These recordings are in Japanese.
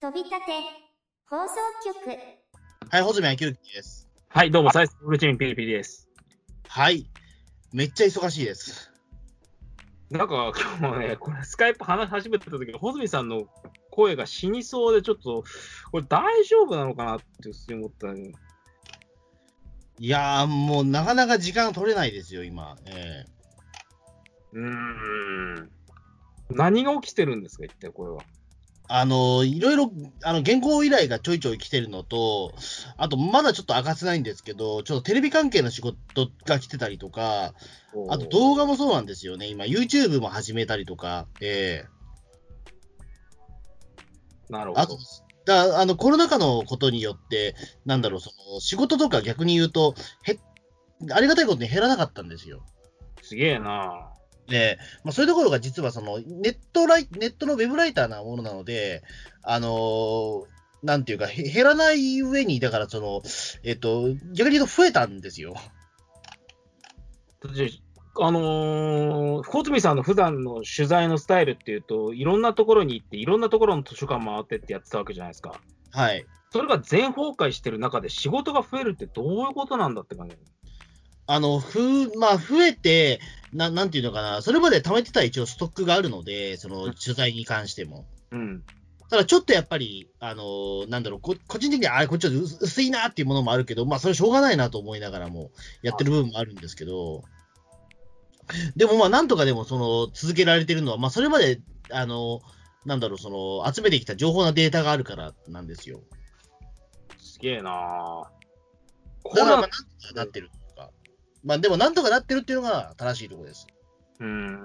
飛び立て放送局はい、穂積明之です。はい、どうも、サイスブルチームピリピリです。はい。めっちゃ忙しいです。なんか、今日もね、これ、スカイプ話し始めた時穂積さんの声が死にそうで、ちょっと、これ大丈夫なのかなって普通に思ったのに。いやー、もうなかなか時間取れないですよ、今。えうーん。何が起きてるんですか、一体これは。あのいろいろ、あの、原稿依頼がちょいちょい来てるのと、あと、まだちょっと明かせないんですけど、ちょっとテレビ関係の仕事が来てたりとか、あと動画もそうなんですよね。今、YouTube も始めたりとか、ええあとなるほど。、だあの、コロナ禍のことによって、なんだろう、その、仕事とか逆に言うと、へ、ありがたいことに減らなかったんですよ。すげえなで、まあ、そういうところが実はそのネットライネットのウェブライターなものなので、あのーなんていうか、へ減らない上に、だからその、えっと、逆に言うと増えたんですよ。であのー、穂積さんの普段の取材のスタイルっていうと、いろんなところに行って、いろんなところの図書館回ってってやってたわけじゃないですか。はい。それが全崩壊してる中で仕事が増えるってどういうことなんだって感じ。あの、ふ、まあ、増えて、ななんていうのかな、それまで貯めてた一応ストックがあるので、その取材に関しても。うん。ただちょっとやっぱり、あのーなんだろう、こ個人的には、あこっちょっと薄薄いなっていうものもあるけど、まあ、それしょうがないなと思いながらも、やってる部分もあるんですけど、でもまあ、なんとかでも、その、続けられてるのは、まあ、それまで、あのなんだろう、その、集めてきた情報なデータがあるからなんですよ。すげえなぁ。これはなんとかなってる。まあ、でも、なんとかなってるっていうのが正しいところです。うん。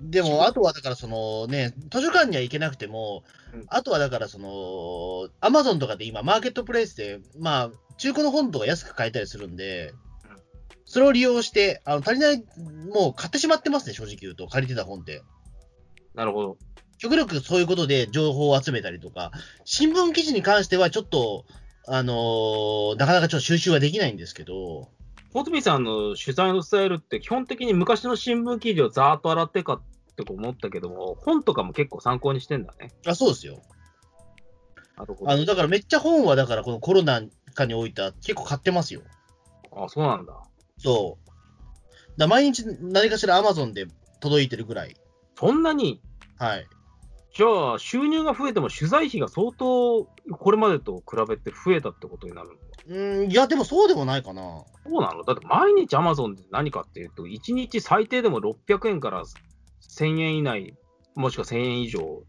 でも、あとはだから、そのね、図書館には行けなくてもうん、あとはだから、その、アマゾンとかで今、マーケットプレイスで、まあ、中古の本とか安く買えたりするんでうん、それを利用して、あの足りない、もう買ってしまってますね、正直言うと、借りてた本って。なるほど。極力そういうことで情報を集めたりとか、新聞記事に関してはちょっと、あのーなかなかちょっと収集はできないんですけど、穂積さんの取材のスタイルって、基本的に昔の新聞記事をざーっと洗ってかって思ったけども、本とかも結構参考にしてんだね。あそうですよ。あの、だからめっちゃ本は、だからこのコロナ禍においては結構買ってますよ。あ、そうなんだ。そう。だ毎日何かしら Amazon で届いてるぐらい。そんなに、はい。じゃあ、収入が増えても取材費が相当、これまでと比べて増えたってことになるのかうん、いや、でもそうでもないかな。そうなの？だって毎日 Amazon で何かっていうと、1日最低でも600円から1000円以内、もしくは1000円以上。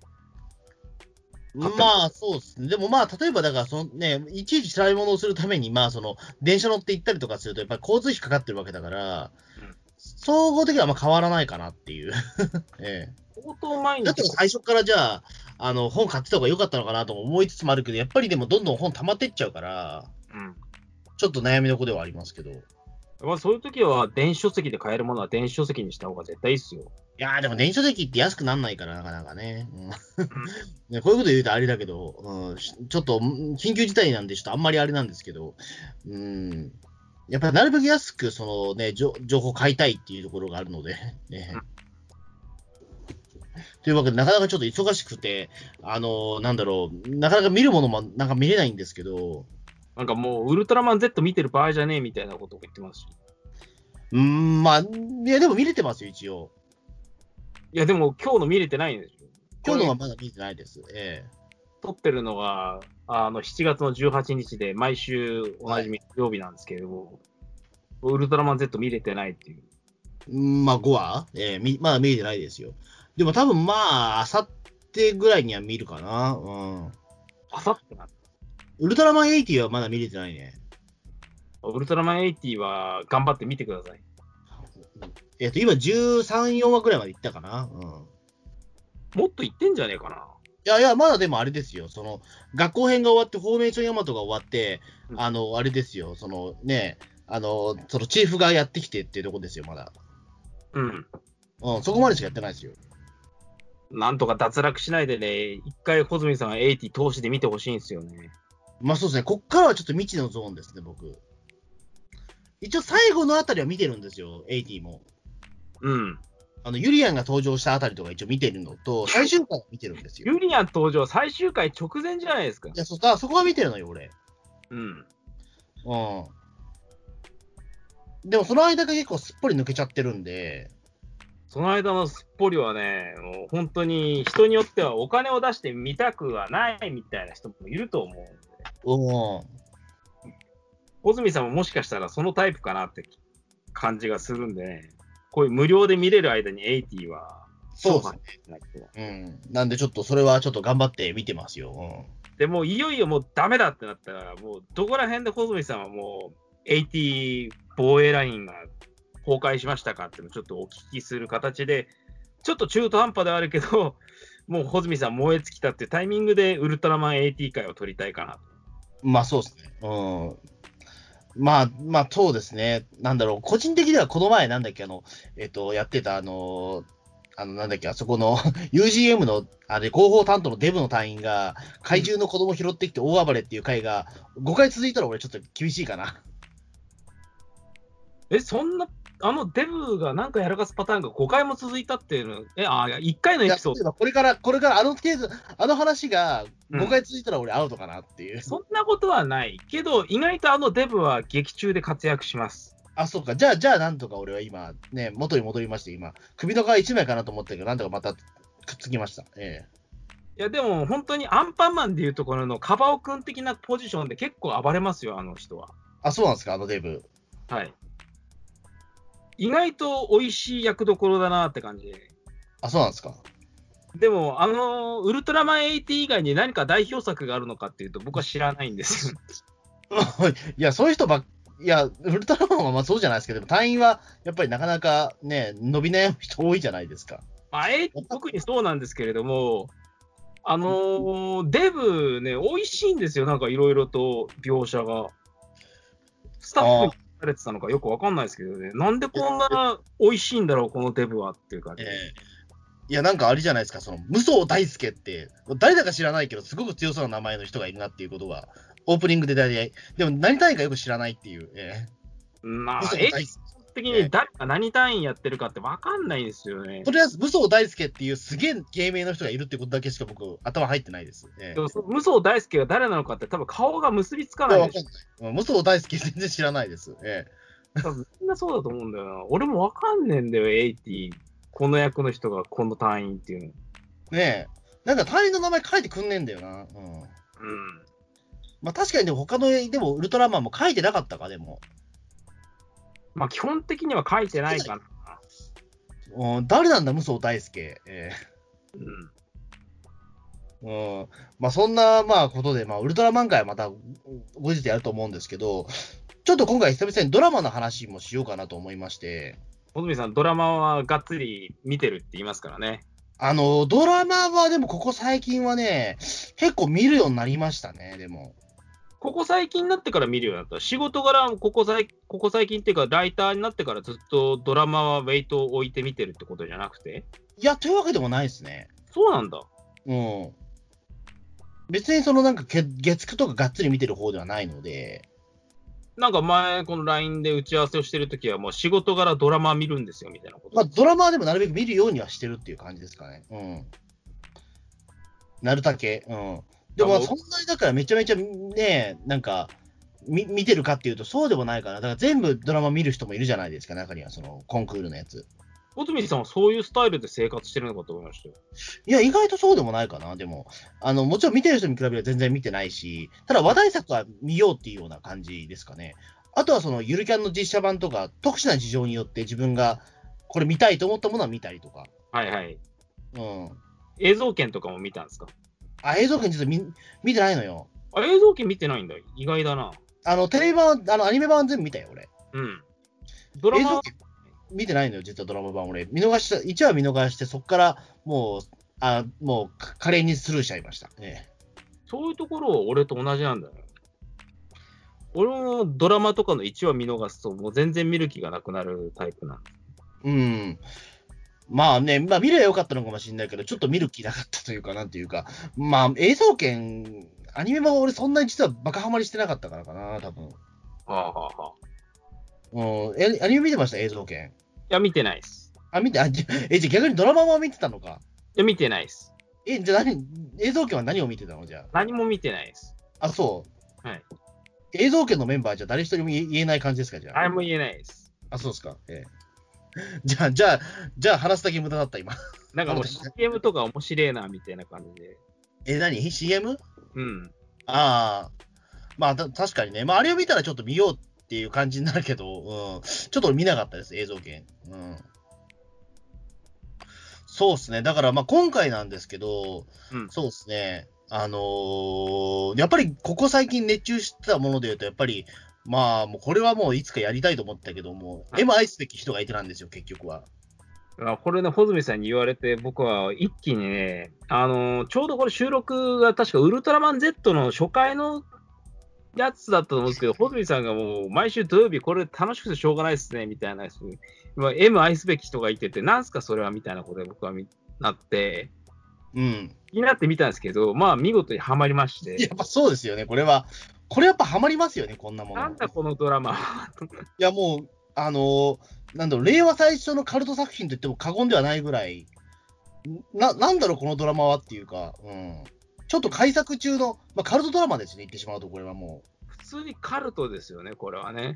まあ、そうですね。でもまあ、例えばだから、そのね、いちいち調べ物をするために、まあ、その、電車乗って行ったりとかすると、やっぱり交通費かかってるわけだから、うん総合的にはまあ変わらないかなっていう。え相当毎え。だって日、最初からじゃあ、あの、本買ってた方が良かったのかなとも思いつつもあるけど、やっぱりでもどんどん本溜まってっちゃうから、うん。ちょっと悩みどこではありますけど。いまあ、そういう時は電子書籍で買えるものは電子書籍にした方が絶対いいっすよ。やーでも電子書籍って安くなんないから、なかなかね。うん。ね こういうこと言うとあれだけど、うん、しちょっとうん緊急事態なんで、ちょっとあんまりあれなんですけど、うん、やっぱりなるべく安くその、ね、情情報を買いたいっていうところがあるので、ね。うん。というわけで、なかなかちょっと忙しくて、あのなんだろう、なかなか見るものもなんか見れないんですけど、なんかもう、ウルトラマン Z 見てる場合じゃねえみたいなことを言ってますし。うん、まあ、いや、でも見れてますよ、一応。いや、でも今日の見れてないんですよ。今日のはまだ見てないです。ええ撮ってるのが、あの、7月の18日で、毎週同じ日曜日なんですけれども、ウルトラマン Z 見れてないっていう。うんまあ5話、えーみまだ見れてないですよ。でも多分まあ、あさってぐらいには見るかな。うん。あさってな。ウルトラマン80はまだ見れてないね。ウルトラマン80は頑張って見てください。えっ、と、今13、4話ぐらいまで行ったかな。うん。もっと言ってんじゃねえかな。いやいや、まだでもあれですよ。その、学校編が終わって、フォーメーションヤマトが終わって、うんあの、あれですよ。そのね、あの、そのチーフがやってきてっていうとこですよ、まだ。うん。うん、そこまでしかやってないですよ。なんとか脱落しないでね、一回穂積さんが80投資で見てほしいんですよね。まあそうですね、こっからはちょっと未知のゾーンですね、僕。一応最後のあたりは見てるんですよ、80も。うん。あの、ユリアンが登場したあたりとか一応見てるのと、最終回は見てるんですよ。ユリアン登場、最終回直前じゃないですかい。や、そ、だそこは見てるのよ、俺。うん。うん。でもその間が結構すっぽり抜けちゃってるんで、その間のすっぽりはね、もう本当に人によってはお金を出して見たくはないみたいな人もいると思ううん。小泉さんももしかしたらそのタイプかなって感じがするんでね、こういう無料で見れる間に80は、そうですね。うん。なんでちょっとそれはちょっと頑張って見てますよ。でもういよいよもうダメだってなったら、もうどこら辺で小泉さんはもう80防衛ラインが崩壊しましたかっていうのをちょっとお聞きする形で、ちょっと中途半端ではあるけど、もう穂積さん燃え尽きたっていうタイミングでウルトラマン AT 会を取りたいかな。まあそうですね。うん。まあ、まあそうですね。なんだろう。個人的にはこの前なんだっけ、あの、えっと、やってたあの、あの、なんだっけ、あそこの UGM の、あれ、広報担当のデブの隊員が、怪獣の子供拾ってきて大暴れっていう回が、5回続いたら俺ちょっと厳しいかな。え、そんな、あのデブがなんかやらかすパターンが5回も続いたっていうの、え、あ、いや1回のエピソード、これから、これからあのケース、あの話がうん5回続いたら俺アウトかなっていう。そんなことはないけど、意外とあのデブは劇中で活躍します。あ、そうか。じゃあ、じゃあ、なんとか俺は今、ね、元に戻りまして、今、首の皮1枚かなと思ったけど、なんとかまたくっつきました。えいや、でも本当にアンパンマンでいうところのカバオ君的なポジションで結構暴れますよ、あの人は。えあ、そうなんですか、あのデブ。はい。意外と美味しい役どころだなって感じで。あ、そうなんですか。でも、あの、ウルトラマン80以外に何か代表作があるのかっていうと、僕は知らないんですよ。いや、そういう人ばっいや、ウルトラマンはまあそうじゃないですけど、隊員はやっぱりなかなかね、伸び悩む人多いじゃないですか。まあ、え特にそうなんですけれども、あのーデブね、美味しいんですよ、なんかいろいろと描写が。スタッフにされてたのかよくわかんないですけどね、なんでこんな美味しいんだろう、このデブはっていう感じ。ええ。いや、なんかあれじゃないですか、その、無双大輔って、誰だか知らないけど、すごく強そうな名前の人がいるなっていうことは、オープニングで大体、でも何単位かよく知らないっていう、えまあ。的に誰が何単位やってるかってわかんないですよねと。りあえず、武装大輔っていうすげえ芸名の人がいるってことだけしか僕、頭入ってないです。ええでもそ無双大輔が誰なのかって多分顔が結びつかないでしわかんない。うん武装大輔全然知らないです。えみんなそうだと思うんだよな。俺もわかんねえんだよ、80。この役の人がこの単位っていうの。ねえ。なんか隊員の名前書いてくんねえんだよな。うん。うん。まあ確かにでも他の、でもウルトラマンも書いてなかったか、でも。まあ基本的には書いてないかな。うん、誰なんだ、武装大輔。えうん。えうん。まあそんな、まあことで、まあウルトラマン会はまた後日やると思うんですけど、ちょっと今回久々にドラマの話もしようかなと思いまして、小泉さん、ドラマはがっつり見てるって言いますからね。あの、ドラマはでもここ最近はね、結構見るようになりましたね、でも。ここ最近になってから見るようになった。仕事柄、ここ最ここ最近っていうか、ライターになってからずっとドラマはウェイトを置いて見てるってことじゃなくていや、というわけでもないですね。そうなんだ。うん。別にそのなんかけ月9とかがっつり見てる方ではないので、なんか前、この LINE で打ち合わせをしてるときは、もう仕事柄ドラマ見るんですよみたいなこと。まあドラマはでもなるべく見るようにはしてるっていう感じですかね。うん。なるだけ。うん。でもそんなにだからめちゃめちゃね、なんか、み見てるかっていうとそうでもないから、だから全部ドラマ見る人もいるじゃないですか、中にはそのコンクールのやつ。小泉さんはそういうスタイルで生活してるのかと思いましたよ。いや、意外とそうでもないかな、でも。あの、もちろん見てる人に比べれば全然見てないし、ただ話題作は見ようっていうような感じですかね。あとはそのゆるキャンの実写版とか、特殊な事情によって自分がこれ見たいと思ったものは見たりとか。はいはい。うん。映像権とかも見たんですか？あ、映像権実は見見てないのよ。あ、映像権見てないんだ。意外だな。あの、テレビ版、あの、アニメ版全部見たよ、俺。うん。ドラ映像権見てないのよ、実はドラマ版、俺。見逃した、1話見逃して、そこからもう、あもう、か華麗にスルーしちゃいました。えそういうところは俺と同じなんだよ。俺もドラマとかの1話見逃すと、もう全然見る気がなくなるタイプなんうん。まあね、まあ見ればよかったのかもしれないけど、ちょっと見る気なかったというか、なんていうか、まあ映像権、アニメ版俺そんなに実はバカハマりしてなかったからかな、多分。はあはあはあ。うん、えアニメ見てました、映像権。いや、見てないです。あ、見て、あ、じゃえ、じゃあ逆にドラマも見てたのか？いや、見てないです。え、じゃあ何、映像権は何を見てたの？じゃ何も見てないです。あ。あ、そう。はい。あ映像権のメンバーじゃ誰一人も言えない感じですか、じゃあ。れも言えないです。あ、そうですか。ええ。じゃあ、じゃあ、じゃあ話すだけ無駄だった、今。なんかもう CM とか面白いな、みたいな感じで。え、何 ?CM? うん。ああ。まあ、た確かにね。まあ、あれを見たらちょっと見ようっていう感じになるけど、うん。ちょっと俺見なかったです、映像権。うん。そうですね。だから、まあ、今回なんですけど、うんそうですね。あのーやっぱりここ最近熱中してたもので言うと、やっぱり、まあ、もうこれはもういつかやりたいと思ったけども、はい M 愛すべき人がいてなんですよ、結局は。あこれね、穂積さんに言われて、僕は一気にね、あのーちょうどこれ収録が確かウルトラマン Z の初回のやつだったと思うんですけど、穂積さんがもう毎週土曜日これ楽しくてしょうがないですね、みたいな、今 M 愛すべき人がいてて、なんすかそれはみたいなことで僕はみなって、うん。気になってみたんですけど、まあ見事にはまりまして、やっぱそうですよね、これは。これやっぱハマりますよね、こんなもの。なんだこのドラマは。いや、もう、あのーなんだろう、令和最初のカルト作品と言っても過言ではないぐらい、な、なんだろう、このドラマはっていうか、うん。ちょっと改作中の、まあ、カルトドラマですね、言ってしまうと、これはも普通にカルトですよね、これはね。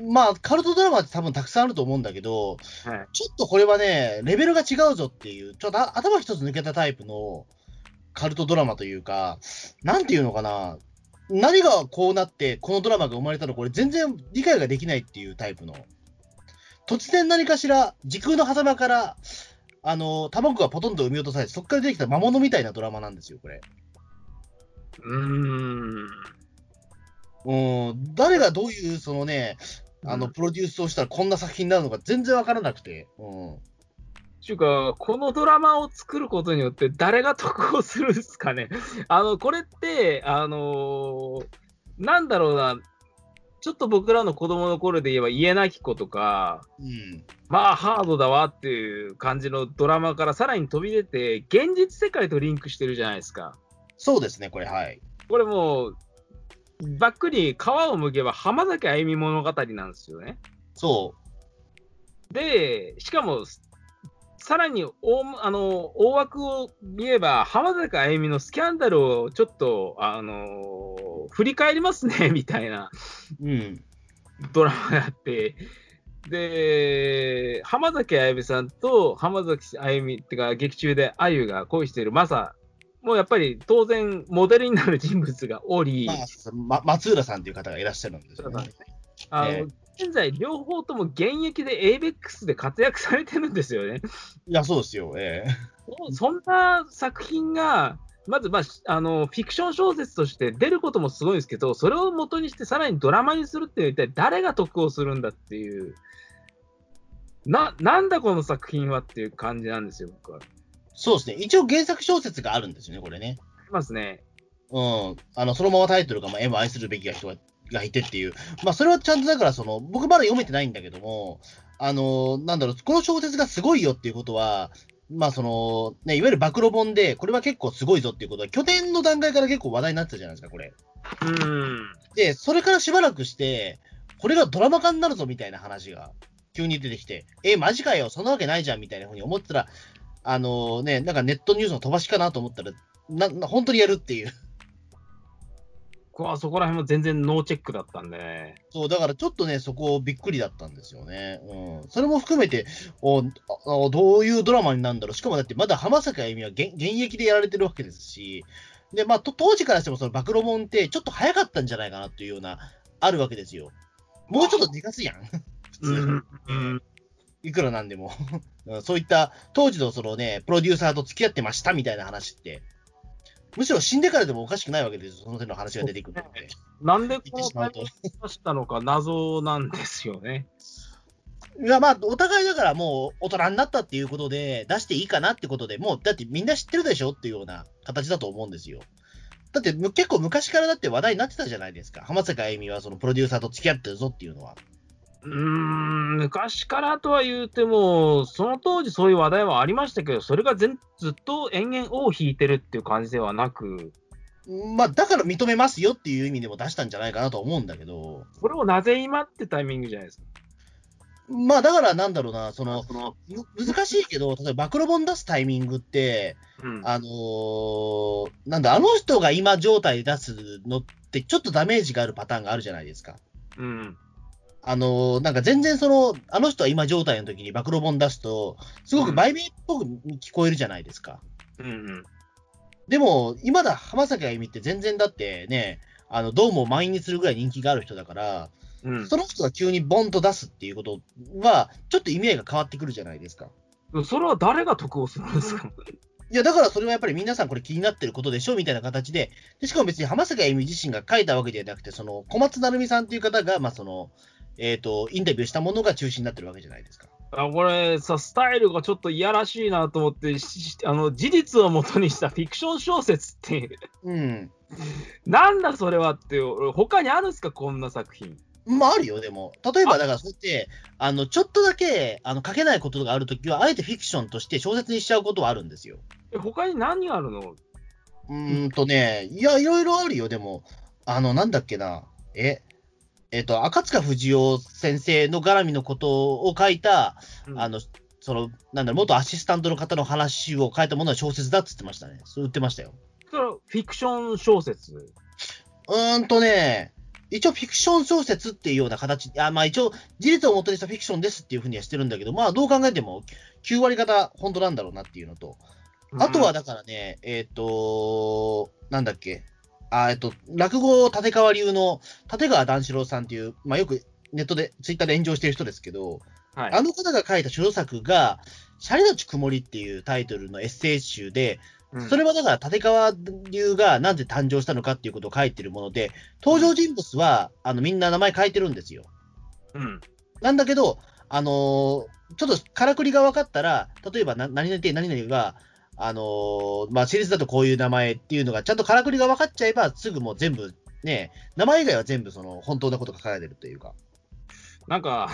う。まあ、カルトドラマって多分たくさんあると思うんだけど、はい。ちょっとこれはね、レベルが違うぞっていう、ちょっとあ頭一つ抜けたタイプのカルトドラマというか、なんていうのかな、何がこうなって、このドラマが生まれたのこれ全然理解ができないっていうタイプの。突然何かしら、時空の狭間から、あの、卵がポトンと産み落とされて、そこから出てきた魔物みたいなドラマなんですよ、これ。うーん。うん、誰がどういう、そのね、あの、うんプロデュースをしたらこんな作品になるのか全然わからなくて。うん。ちゅうか、このドラマを作ることによって誰が得をするんですかね。あの、これって、あのーなんだろうな、ちょっと僕らの子供の頃で言えば家なき子とか、うん。まあハードだわっていう感じのドラマからさらに飛び出て、現実世界とリンクしてるじゃないですか。そうですね、これ、はい。これもう、ばっくり皮を剥けば浜崎あゆみ物語なんですよね。そで、しかも、さらに大あの大枠を見れば、浜崎あゆみのスキャンダルをちょっと、あの振り返りますね みたいなう。うん。ドラマがあって、で、浜崎あゆみさんと浜崎あゆみってか、劇中であゆが恋しているマサ、もうやっぱり当然、モデルになる人物がおり、まあ、ま、松浦さんという方がいらっしゃるんですよね。あのえ現在、両方とも現役で ABEX で活躍されてるんですよね。いや、そうですよ。ええ そんな作品が、まず、まあ、しあのフィクション小説として出ることもすごいんですけど、それを元にしてさらにドラマにするって一体誰が得をするんだっていう、ななんだこの作品はっていう感じなんですよ、僕は。あそうですね。一応原作小説があるんですよね、これね。りますね。うん。あの、そのままタイトルが、まあ、M を愛するべきが人ががいてっていう。まあ、それはちゃんとだから、その、僕まだ読めてないんだけども、あの、なんだろう、この小説がすごいよっていうことは、まあ、その、ね、いわゆる暴露本で、これは結構すごいぞっていうことは、拠点の段階から結構話題になってたじゃないですか、これ。うん。で、それからしばらくして、これがドラマ化になるぞみたいな話が急に出てきて、え、マジかよ、そんなわけないじゃんみたいなふうに思ってたら、あのね、なんかネットニュースの飛ばしかなと思ったら、な、な本当にやるっていう。こそこら辺も全然ノーチェックだったんでね。そう、だからちょっとね、そこびっくりだったんですよね。うん。それも含めて、おああどういうドラマになるんだろう。しかもだってまだ浜崎あゆみは現現役でやられてるわけですし、で、まあ、と当時からしてもその暴露本ってちょっと早かったんじゃないかなっていうような、あるわけですよ。もうちょっとでかすやん。普通。うんうんいくらなんでも。うんそういった当時のそのね、プロデューサーと付き合ってましたみたいな話って、むしろ死んでからでもおかしくないわけですよ。その手の話が出てくるので。なんでこうタイミングで出したのか謎なんですよね。いや、まあ、お互いだからもう大人になったっていうことで、出していいかなってことで、もう、だってみんな知ってるでしょっていうような形だと思うんですよ。だってむ結構昔からだって話題になってたじゃないですか。浜坂あゆみはそのプロデューサーと付き合ってるぞっていうのは。うーん、昔からとは言うても、その当時そういう話題はありましたけど、それが全ずっと延々尾を引いてるっていう感じではなく、まあ、だから認めますよっていう意味でも出したんじゃないかなと思うんだけど、それをなぜ今ってタイミングじゃないですか？まあだからなんだろうな、その、その、む難しいけど、例えば暴露本出すタイミングって、うん。あのーなんだ、あの人が今状態で出すのって、ちょっとダメージがあるパターンがあるじゃないですか。うん。あのーなんか全然その、あの人は今状態の時に暴露本出すと、すごく売名っぽく聞こえるじゃないですか。うんうん。でも、今だ浜崎あゆみって全然だってね、あの、どうも満員にするぐらい人気がある人だから、うんその人が急にボンと出すっていうことは、ちょっと意味合いが変わってくるじゃないですか。それは誰が得をするんですか？いや、だからそれはやっぱり皆さんこれ気になってることでしょみたいな形で、でしかも別に浜崎あゆみ自身が書いたわけではなくて、その小松成美さんっていう方が、まあその、えっ、と、インタビューしたものが中心になってるわけじゃないですか。あこれさ、スタイルがちょっといやらしいなと思って、しあの事実をもとにしたフィクション小説って、うん。なんだそれはって、俺他にあるんですか、こんな作品。まああるよ、でも。例えば、だからそうやって、あの、ちょっとだけ、あの、書けないことがあるときは、あえてフィクションとして小説にしちゃうことはあるんですよ。え他に何があるの？うーんとね、いや、いろいろあるよ、でも。あの、なんだっけな。え、えっ、と、赤塚不二夫先生の絡みのことを書いた、あの、その、なんだろう、元アシスタントの方の話を書いたものは小説だっつってましたね。そう言ってましたよ。それはフィクション小説？うーんとね、一応フィクション小説っていうような形、あまあ一応事実を元にしたフィクションですっていうふうにはしてるんだけど、まあどう考えても9割方本当なんだろうなっていうのと、あとはだからね、えっ、と、なんだっけ、あえっと、落語立川流の立川談志郎さんっていう、まあよくネットで、ツイッターで炎上してる人ですけど、はい、あの方が書いた書作が、シャリのち曇りっていうタイトルのエッセイ集で、うんそれはだから立川流がなんで誕生したのかっていうことを書いてるもので、登場人物はあのみんな名前書いてるんですよ。うん。なんだけど、あのーちょっとからくりが分かったら、例えばな何々何々が、あのーまあ、シリーズだとこういう名前っていうのが、ちゃんとからくりが分かっちゃえば、すぐもう全部、ね、名前以外は全部その本当なことが書かれてるというか。なんか、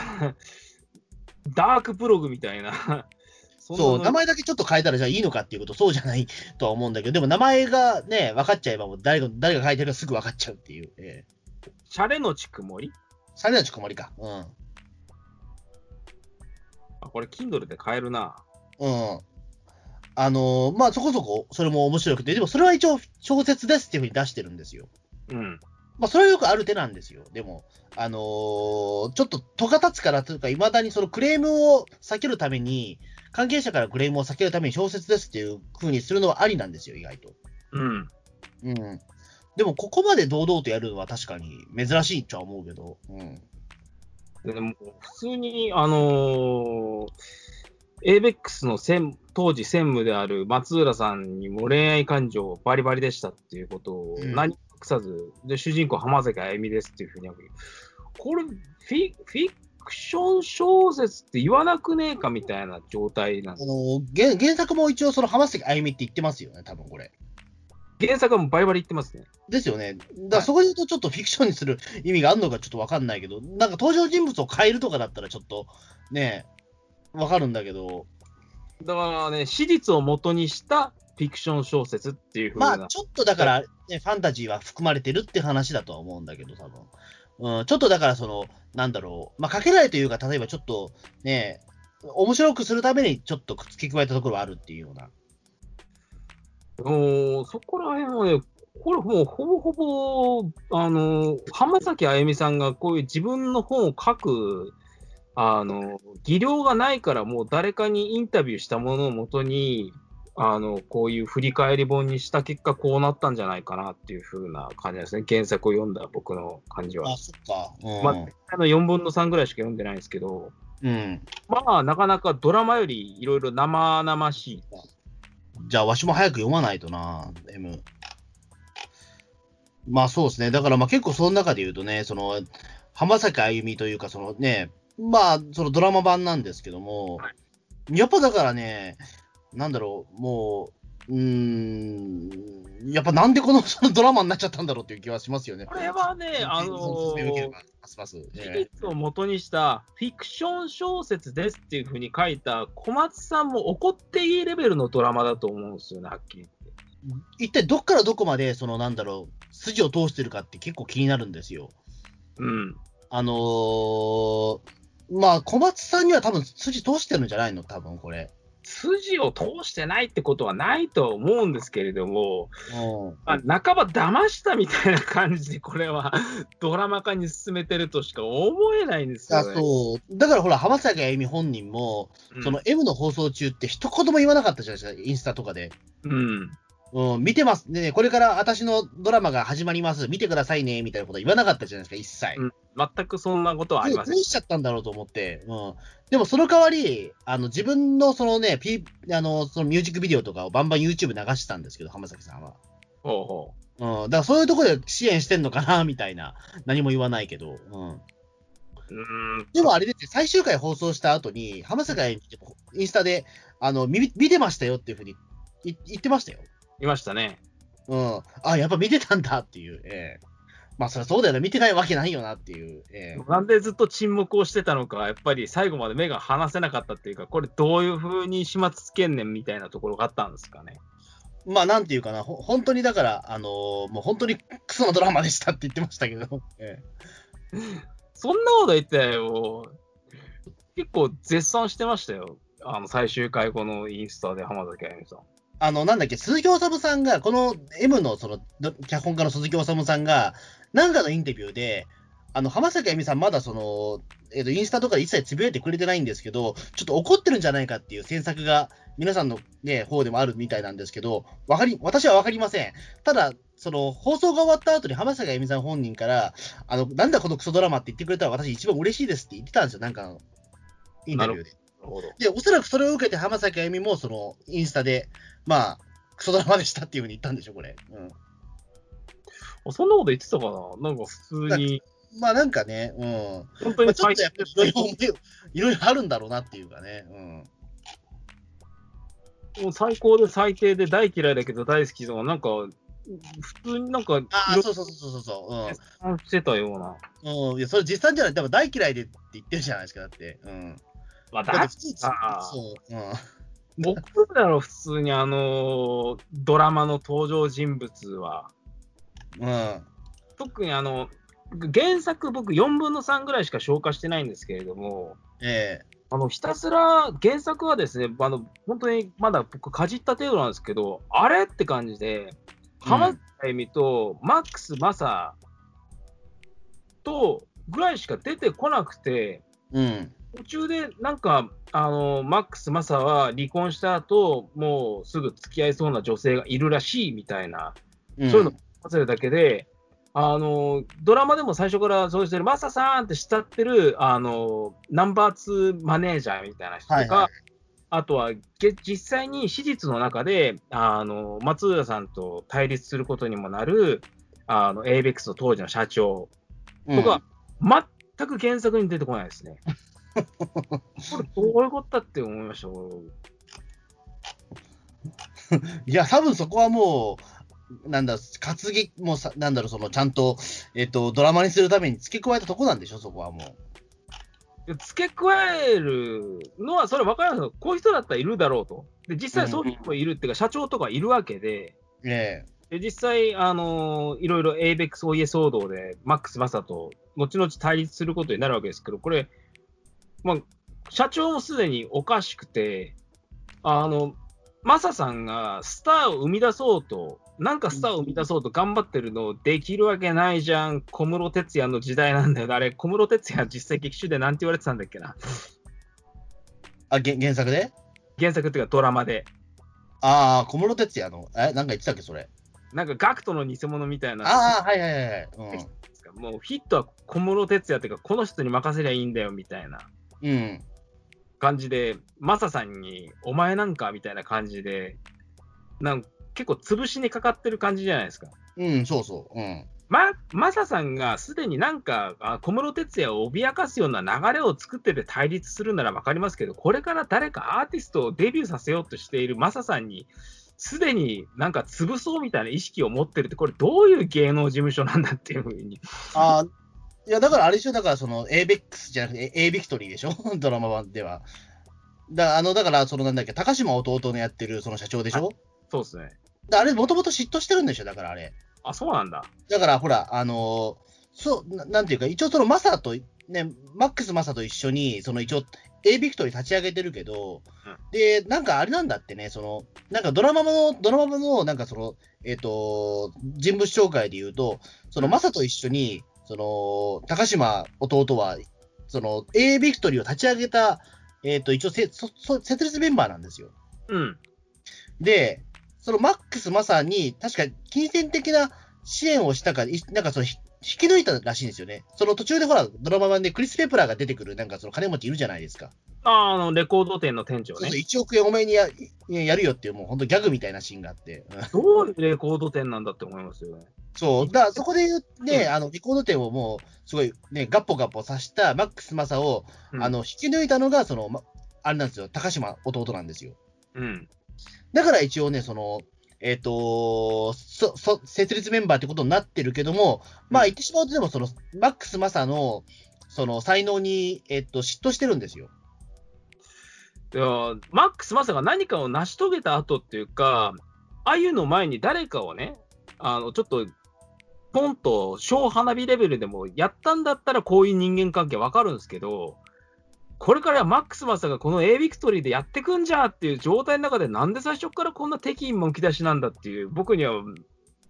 ダークプログみたいな。そそう、名前だけちょっと変えたらじゃあいいのかっていうこと、そうじゃないとは思うんだけど、でも名前がね、分かっちゃえば、もう誰が誰が書いてるかすぐ分かっちゃうっていう。ええシャレのち曇り？シャレなちこまりか。うん。あ、これ、Kindle で買えるな。うん。あのーまあ、そこそこ、それも面白くて、でもそれは一応小説ですっていうふうに出してるんですよ。うん。まあ、それはよくある手なんですよ。でも、あのーちょっと戸が立つからというか、いまだにそのクレームを避けるために、関係者からクレームを避けるために小説ですっていうふうにするのはありなんですよ、意外と。うん。うん。でも、ここまで堂々とやるのは確かに珍しいっちゃ思うけど、うん。でも、普通に、あのー、ABEX の専当時専務である松浦さんにも恋愛感情バリバリでしたっていうことをうん何も隠さず、で主人公浜崎あゆみですっていうふうにこれフィ、フィクション小説って言わなくねえかみたいな状態なんです。原原作も一応、その浜崎あゆみって言ってますよね、多分これ。原作はもうバリバリ言ってますね。ですよね。だからそこで言うとちょっとフィクションにする意味があるのかちょっとわかんないけど、なんか登場人物を変えるとかだったらちょっとね、わかるんだけど、だからね、史実を元にしたフィクション小説っていうふうな。まあちょっとだから、ね、ファンタジーは含まれてるって話だとは思うんだけど、多分。うん、ちょっとだからその、なんだろう、まあかけないというか、例えばちょっとね、面白くするためにちょっと付け加えたところはあるっていうような。おーそこら辺はね、これもうほぼほぼ、あの、浜崎あゆみさんがこういう自分の本を書く、あの、技量がないからもう誰かにインタビューしたものをもとに、あの、こういう振り返り本にした結果こうなったんじゃないかなっていう風な感じですね。原作を読んだ僕の感じはあ、。そっか。うん。まあ、あの4分の3ぐらいしか読んでないんですけど、うん。まあ、なかなかドラマよりいろいろ生々しい。じゃあ、わしも早く読まないとな、M。まあそうですね。だからまあ結構その中で言うとね、その、浜崎あゆみというか、そのね、まあ、そのドラマ版なんですけども、はやっぱだからね、なんだろう、もう、うーん、やっぱなんでこの そのドラマになっちゃったんだろうっていう気はしますよね。これはね、あのーばますます。事え実を元にしたフィクション小説ですっていうふうに書いた小松さんも怒っていいレベルのドラマだと思うんですよね、はっきり言って。え一体どっからどこまで、そのなんだろう、筋を通してるかって結構気になるんですよ。うん。あのーまあ、小松さんには多分筋通してるんじゃないの？多分これ。筋を通してないってことはないと思うんですけれども、うん。まあ、半ば騙したみたいな感じで、これはドラマ化に進めてるとしか思えないんですあよ、ね。そう。だからほら、浜崎あゆみ本人も、うんその M の放送中って一言も言わなかったじゃないですか、インスタとかで。うん。うん、見てます。ね、これから私のドラマが始まります。見てくださいね、みたいなこと言わなかったじゃないですか、一切。うん全くそんなことはありませんどう。しちゃったんだろうと思って。うん。でもその代わり、あの、自分のそのね、P、あの、そのミュージックビデオとかをバンバン YouTube 流してたんですけど、浜崎さんは。ほうほうん。だからそういうところで支援してんのかな、みたいな。何も言わないけど。うん。う。ん。でもあれですね、最終回放送した後に、浜崎あゆみってインスタで、あの、見見てましたよっていうふうにい言ってましたよ。いましたね。うん。あ、やっぱ見てたんだっていう。ええまあ、そりゃそうだよな。見てないわけないよなっていう。ええなんでずっと沈黙をしてたのか、やっぱり最後まで目が離せなかったっていうか、これどういう風に始末つけんねんみたいなところがあったんですかね。まあ、なんていうかな。ほ本当にだから、あのーもう本当にクソなドラマでしたって言ってましたけど。ええそんなこと言ってよ。結構絶賛してましたよ。あの、最終回後のインスタで浜崎あゆみさん。あの、なんだっけ、鈴木おさんが、この M のその、脚本家の鈴木おさんが、なんかのインタビューで、あの、浜崎あゆみさんまだその、えっ、と、インスタとかで一切つぶやいてくれてないんですけど、ちょっと怒ってるんじゃないかっていう詮索が、皆さんのね、方でもあるみたいなんですけど、わかり、私はわかりません。ただ、その、放送が終わった後に浜崎あゆみさん本人から、あの、なんだこのクソドラマって言ってくれたら私一番嬉しいですって言ってたんですよ、なんかの、インタビューで。で、おそらくそれを受けて浜崎あゆみも、その、インスタで、まあ、クソドラマでしたっていうふうに言ったんでしょ、これ。うん。あそんなこと言ってたかななんか普通に、まあなんかね、うん。本当にまあ、ちょっとやっぱりいろいろ思い、いろいろあるんだろうなっていうかね。もう最高で最低で大嫌いだけど大好きとか、なんか、普通になんか、ああ、そうそうそうそうそう。絶賛してたような。うん。うん。いや、それ実際じゃない。でも大嫌いでって言ってるじゃないですか、だって。うん。まあ、だっだて普通、そう。うん。僕だろ、普通にあの、ドラマの登場人物は。うん。特にあの、原作僕4分の3ぐらいしか消化してないんですけれども、えあのひたすら原作はですね、あの本当にまだ僕かじった程度なんですけど、あれって感じで、浜崎あゆみとマックス・マサとぐらいしか出てこなくて、えうん。途中でなんか、あのマックス・マサは離婚した後もうすぐ付き合いそうな女性がいるらしいみたいな、うん、そういうの合わせるだけで、あのドラマでも最初からそうしてるマサさんって慕ってるあのナンバー2マネージャーみたいな人とか、はいはい。あとはげ実際に史実の中であの松浦さんと対立することにもなるあの ABEX の当時の社長とか、全く原作に出てこないですね。これどういうことだって思いました。俺 いや、多分そこはもう、なんだ、担ぎ、もうさ、なんだろう、その、ちゃんと、えっと、ドラマにするために付け加えたとこなんでしょ、そこはもで付け加えるのは、それ分かりますよ。こういう人だったらいるだろうと。で、実際そういう人もいるっていうか、社長とかいるわけで、う。えで実際、あのいろいろ ABEX お家騒動で、マックス・マサと後々対立することになるわけですけど、これ、まあ、社長もすでにおかしくて、あの、マサさんがスターを生み出そうと、なんかスターを生み出そうと頑張ってるのできるわけないじゃん、小室哲哉の時代なんだよ。あれ、小室哲哉実際劇中でなんて言われてたんだっけな。あ、げ原作で？原作っていうかドラマで。ああ、小室哲也の、え、なんか言ってたっけ、それ？なんかガクトの偽物みたいな。ああ、はいはいはいはい。もうヒットは小室哲哉っていうか、この人に任せりゃいいんだよみたいなうん。うん。感じで、マサさんに、お前なんかみたいな感じで、なん結構潰しにかかってる感じじゃないですか。うん、そうそう。うん。ま、マサさんがすでになんかあ小室哲哉を脅かすような流れを作ってて対立するなら分かりますけど、これから誰かアーティストをデビューさせようとしているマサさんに、すでになんか潰そうみたいな意識を持ってるって、これどういう芸能事務所なんだっていうふうに。ああ、いや、だからあれでしょ、だからその ABEX じゃなくて A ビクトリーでしょ、ドラマ版では。だあのだから、そのなんだっけ、高島弟のやってるその社長でしょ、そうですね。だあれ、もともと嫉妬してるんでしょ、だからあれ。あ、そうなんだ。だからほら、あのーそうな、なんていうか、一応そのマサとね、マックス・マサと一緒に、その一応、A ビクトリー立ち上げてるけど、うんで、なんかあれなんだってね、その、なんかドラマの、ドラマの、なんかその、えっ、と、人物紹介で言うと、そのマサと一緒に、その、高島弟は、その、A ビクトリーを立ち上げた、えっ、と、一応せそそ、設立メンバーなんですよ。うん。で、そのマックス・マサに、確か金銭的な支援をしたか、いなんかその、ひ引き抜いたらしいんですよね。その途中でほら、ドラマ版でクリス・ペプラーが出てくる、なんかその金持ちいるじゃないですか。あーあの、レコード店の店長ねそうそう。1億円お前にややるよっていう、もう本当ギャグみたいなシーンがあって。うんどういうレコード店なんだって思いますよね。そう。だからそこで言うね、うんあの、レコード店をもう、すごいね、ガッポガッポさしたマックス・マサを、うんあの、引き抜いたのが、その、まあれなんですよ、高島弟なんですよ。うん。だから一応ね、その、えっ、とそ、そ、設立メンバーってことになってるけども、まあうん言ってしまうとでも、その、マックス・マサの、その、才能に、えっ、と、嫉妬してるんですよ。いやマックス・マサが何かを成し遂げた後っていうか、ああいうの前に誰かをね、あのちょっと、ポンと小花火レベルでもやったんだったら、こういう人間関係わかるんですけど、これからマックス・マサがこの A ビクトリーでやってくんじゃっていう状態の中で、なんで最初からこんな敵意むき出しなんだっていう、僕には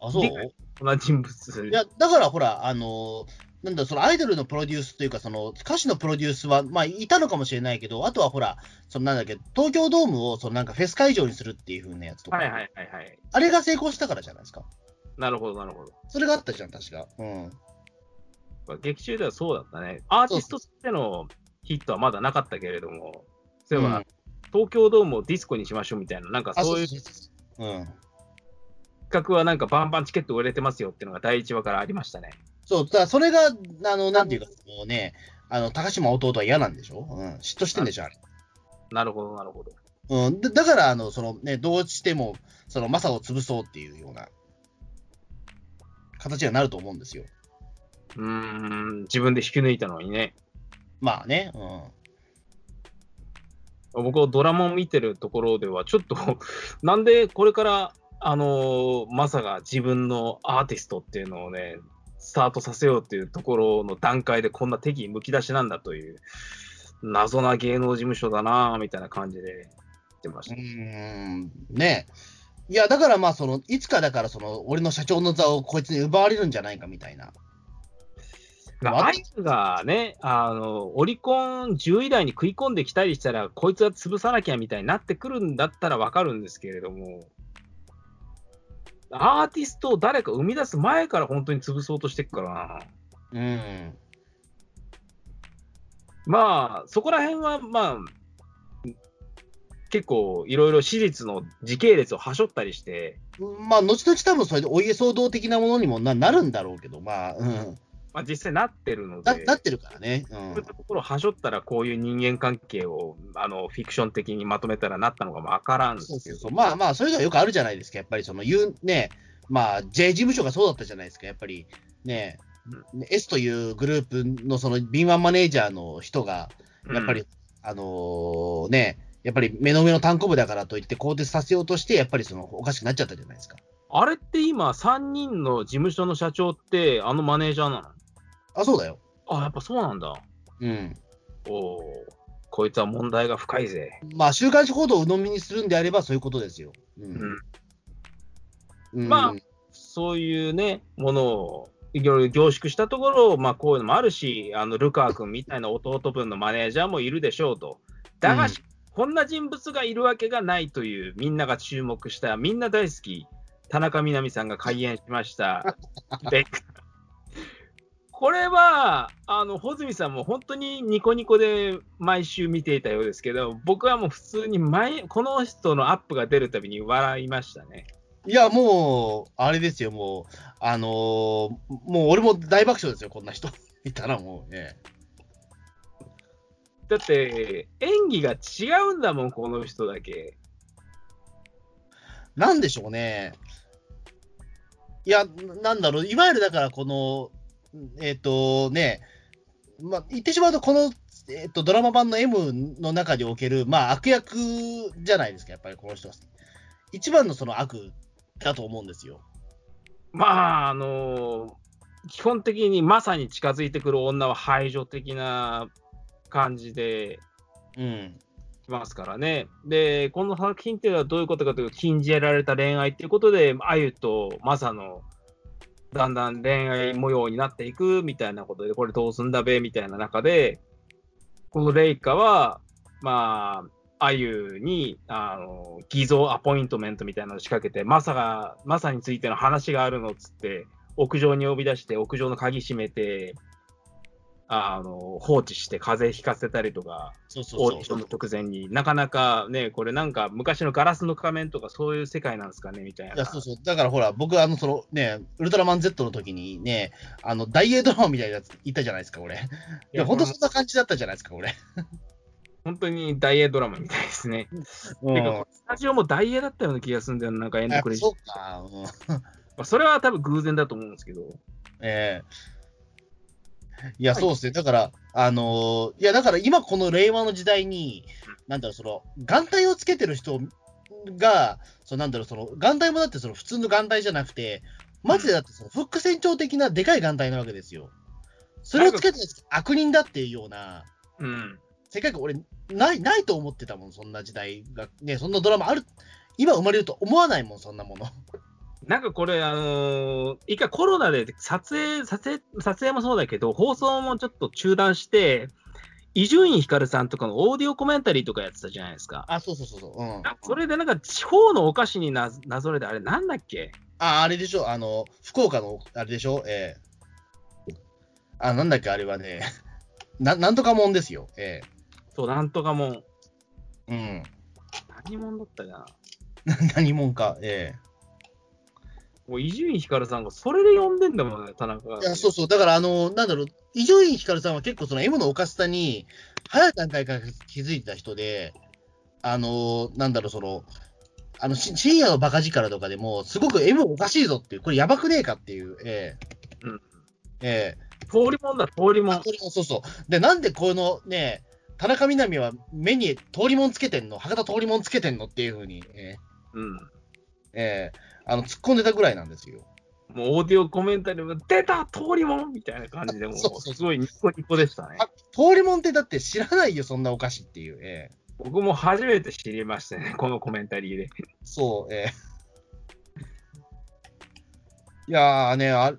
あ、そう？理解こんな人物。いや、だからほら、あのなんだ、そのアイドルのプロデュースというか、その歌手のプロデュースは、まあ、いたのかもしれないけど、あとはほら、そのなんだっけ、東京ドームをそのなんかフェス会場にするっていう風なやつとか、はいはいはいはい。あれが成功したからじゃないですか。なるほどなるほど。それがあったじゃん、確か。うん。劇中ではそうだったね。アーティストとしてのヒットはまだなかったけれども、そういえば、うん東京ドームをディスコにしましょうみたいな、なんかあそういう。企画はなんかバンバンチケット売れてますよっていうのが第1話からありましたね。そう、だからそれが、あの、なんていうか、もうね、あの、高島弟は嫌なんでしょ？うん。嫉妬してんでしょ、あれ。なるほど、なるほど。うん。だだから、あの、そのね、どうしても、その、マサを潰そうっていうような、形にはなると思うんですよ。うーん、自分で引き抜いたのにね。まあね。うん。僕はドラマを見てるところでは、ちょっと、なんでこれから、あのーマサが自分のアーティストっていうのをね、スタートさせようっていうところの段階でこんな敵意むき出しなんだという、謎な芸能事務所だなぁみたいな感じで言ってましうた。ーん。ねいや、だからまあ、その、いつかだから、その、俺の社長の座をこいつに奪われるんじゃないかみたいな。アイスがね、あの、オリコン10位台に食い込んできたりしたら、こいつは潰さなきゃみたいになってくるんだったらわかるんですけれども、アーティストを誰か生み出す前から本当に潰そうとしてくからな。うん。まあ、そこら辺は、まあ、結構いろいろ史実の時系列をはしょったりして、まあ、後々多分それでお家騒動的なものにもななるんだろうけど、まあ、うん。まあ、実際なってるのなで、なってるからね。うそういったところをはしょったら、こういう人間関係をあのフィクション的にまとめたらなったのかもわからんん。ですけどそうそう。まあまあ、そういうのはよくあるじゃないですか。やっぱりその、言う、ね、まあ、J 事務所がそうだったじゃないですか。やっぱり、ね、ね S というグループのその敏腕マネージャーの人が、やっぱり、うんあのーね、やっぱり目の上の単行部だからといって更迭させようとして、やっぱりそのおかしくなっちゃったじゃないですか。あれって今、3人の事務所の社長って、あのマネージャーなの？あ、そうだよ。あ、やっぱそうなんだ。うん。おお、こいつは問題が深いぜ。まあ、週刊誌報道を鵜呑みにするんであれば、そういうことですよ。ううんん。うんまあそういうね、ものをいろいろ凝縮したところ、まあ、こういうのもあるし、あのルカー君みたいな弟分のマネージャーもいるでしょうと。だが、うんこんな人物がいるわけがないという、みんなが注目した、みんな大好き、田中みな実さんが開演しました。ベックこれは、あの、穂積さんも本当にニコニコで毎週見ていたようですけど、僕はもう普通に毎、この人のアップが出るたびに笑いましたね。いや、もう、あれですよ、もう、あのーもう俺も大爆笑ですよ、こんな人いたらもうね。だって、演技が違うんだもん、この人だけ。なんでしょうね。いや、なんだろう、いわゆるだから、この、えっ、とね、まあ、言ってしまうと、この、えっ、と、ドラマ版の M の中における、まあ、悪役じゃないですか、やっぱりこの人は。一番のその悪だと思うんですよ。まあ、あの基本的にまさに近づいてくる女は排除的な感じでうん。きますからね。で、この作品っていうのはどういうことかというと、禁じられた恋愛っていうことで、あゆとマサのだんだん恋愛模様になっていくみたいなことで、これどうすんだべみたいな中で、このレイカは、まあ、あゆにあの偽造アポイントメントみたいなのを仕掛けて、マサが、マサについての話があるのっつって、屋上に呼び出して、屋上の鍵閉めて、あの放置して風邪ひかせたりとか、そうそオーディションのうそう。直前になかなかね、これなんか昔のガラスの仮面とかそういう世界なんですかねみたいな。いや、そうそう。だからほら、僕、あの、そのね、ウルトラマン Z の時にね、あの、大英ドラマみたいなやついたじゃないですか、俺。いや、本当そんな感じだったじゃないですか、俺。本当に大英ドラマみたいですね。うんてかスタジオも大英だったような気がするんだよな、なんかエンドクレジット。そうか。うんまあそれは多分偶然だと思うんですけど。ええいや、そうですね。だから、あのーいや、だから今この令和の時代に、なんだろう、その、眼帯をつけてる人が、そのなんだろう、その、眼帯もだってその普通の眼帯じゃなくて、マジでだってそのフック船長的なでかい眼帯なわけですよ。それをつけてる悪人だっていうような、うん。世界観俺、ない、ないと思ってたもん、そんな時代が。ね、そんなドラマある、今生まれると思わないもん、そんなもの。なんかこれ、あのー一回コロナで撮影、撮影、撮影もそうだけど、放送もちょっと中断して、伊集院光さんとかのオーディオコメンタリーとかやってたじゃないですか。あ、そうそうそうそう。うん。それでなんか地方のお菓子にななぞれて、あれなんだっけ？あ、あれでしょ、あの、福岡の、あれでしょ、ええあ、なんだっけ、あれはね、ななんとかもんですよ、えそう、なんとかもん。え何者だったかな？うん。何もんか、えもう伊集院光さんがそれで呼んでんだもんね、田中が。えいや、そうそう、だから、あの、なんだろう、伊集院光さんは結構その M のおかしさに、早い段階から気づいてた人で、あの、なんだろう、その、あの、し深夜のバカ力とかでも、すごく M おかしいぞっていう、これやばくねえかっていう、ええ。うん。ええ。通りもんだ、通りもん。あこれもそうそう。で、なんでこのね、田中みな実は目に通りもんつけてんの？博多通りもんつけてんの？っていうふうに、えうん。ーえ。ーあの、突っ込んでたぐらいなんですよ。もうオーディオコメンタリーも出た通りもんみたいな感じで、もうすごいニコニコでしたね。あ通りもんってだって知らないよ、そんなお菓子っていう。え僕も初めて知りましたね、このコメンタリーで。ーそう、えーいやーね、あ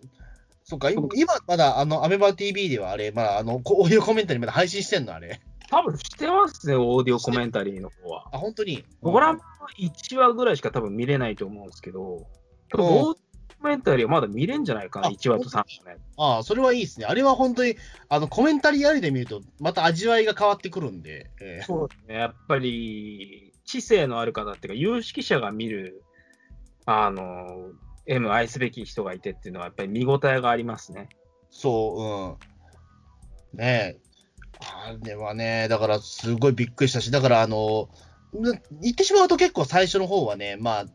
そっか、今、今まだ、あの、アメバ TV ではあれ、まだ、あの、こオーディオコメンタリーまだ配信してんの、あれ。多分してますね、オーディオコメンタリーの方は。あ、本当に？ドラマは1話ぐらいしか多分見れないと思うんですけど、多分うんオーディオコメンタリーはまだ見れんじゃないかな、あ1話と3話ね。ああ、それはいいですね。あれは本当に、あの、コメンタリーありで見ると、また味わいが変わってくるんで、えーそうですね、やっぱり知性のある方っていうか、有識者が見る、あの、M 愛すべき人がいてっていうのは、やっぱり見応えがありますね。そう、うん。ねえ。あれはね、だからすごいびっくりしたし、だからあの、言ってしまうと結構最初の方はね、まあ、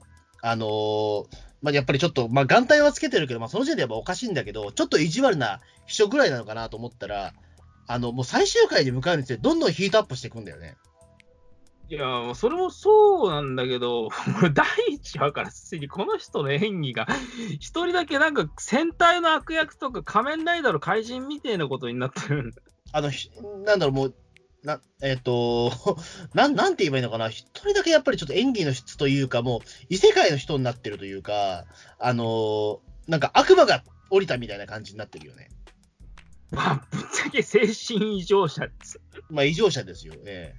あのまあ、やっぱりちょっと、まあ、眼帯はつけてるけど、まあ、その時点でやっぱおかしいんだけど、ちょっと意地悪な秘書ぐらいなのかなと思ったら、あの、もう最終回に向かうにつれて、どんどんヒートアップしていくんだよね。いや、もうそれもそうなんだけど、第1話からすでにこの人の演技が、一人だけなんか戦隊の悪役とか仮面ライダーの怪人みたいなことになってるんだ。あの、ひなんだろう、もう、な、えっ、と、なん、なんて言えばいいのかな。一人だけやっぱりちょっと演技の質というか、もう、異世界の人になってるというか、あのーなんか悪魔が降りたみたいな感じになってるよね。まあ、ぶっちゃけ精神異常者です。まあ、異常者ですよ。え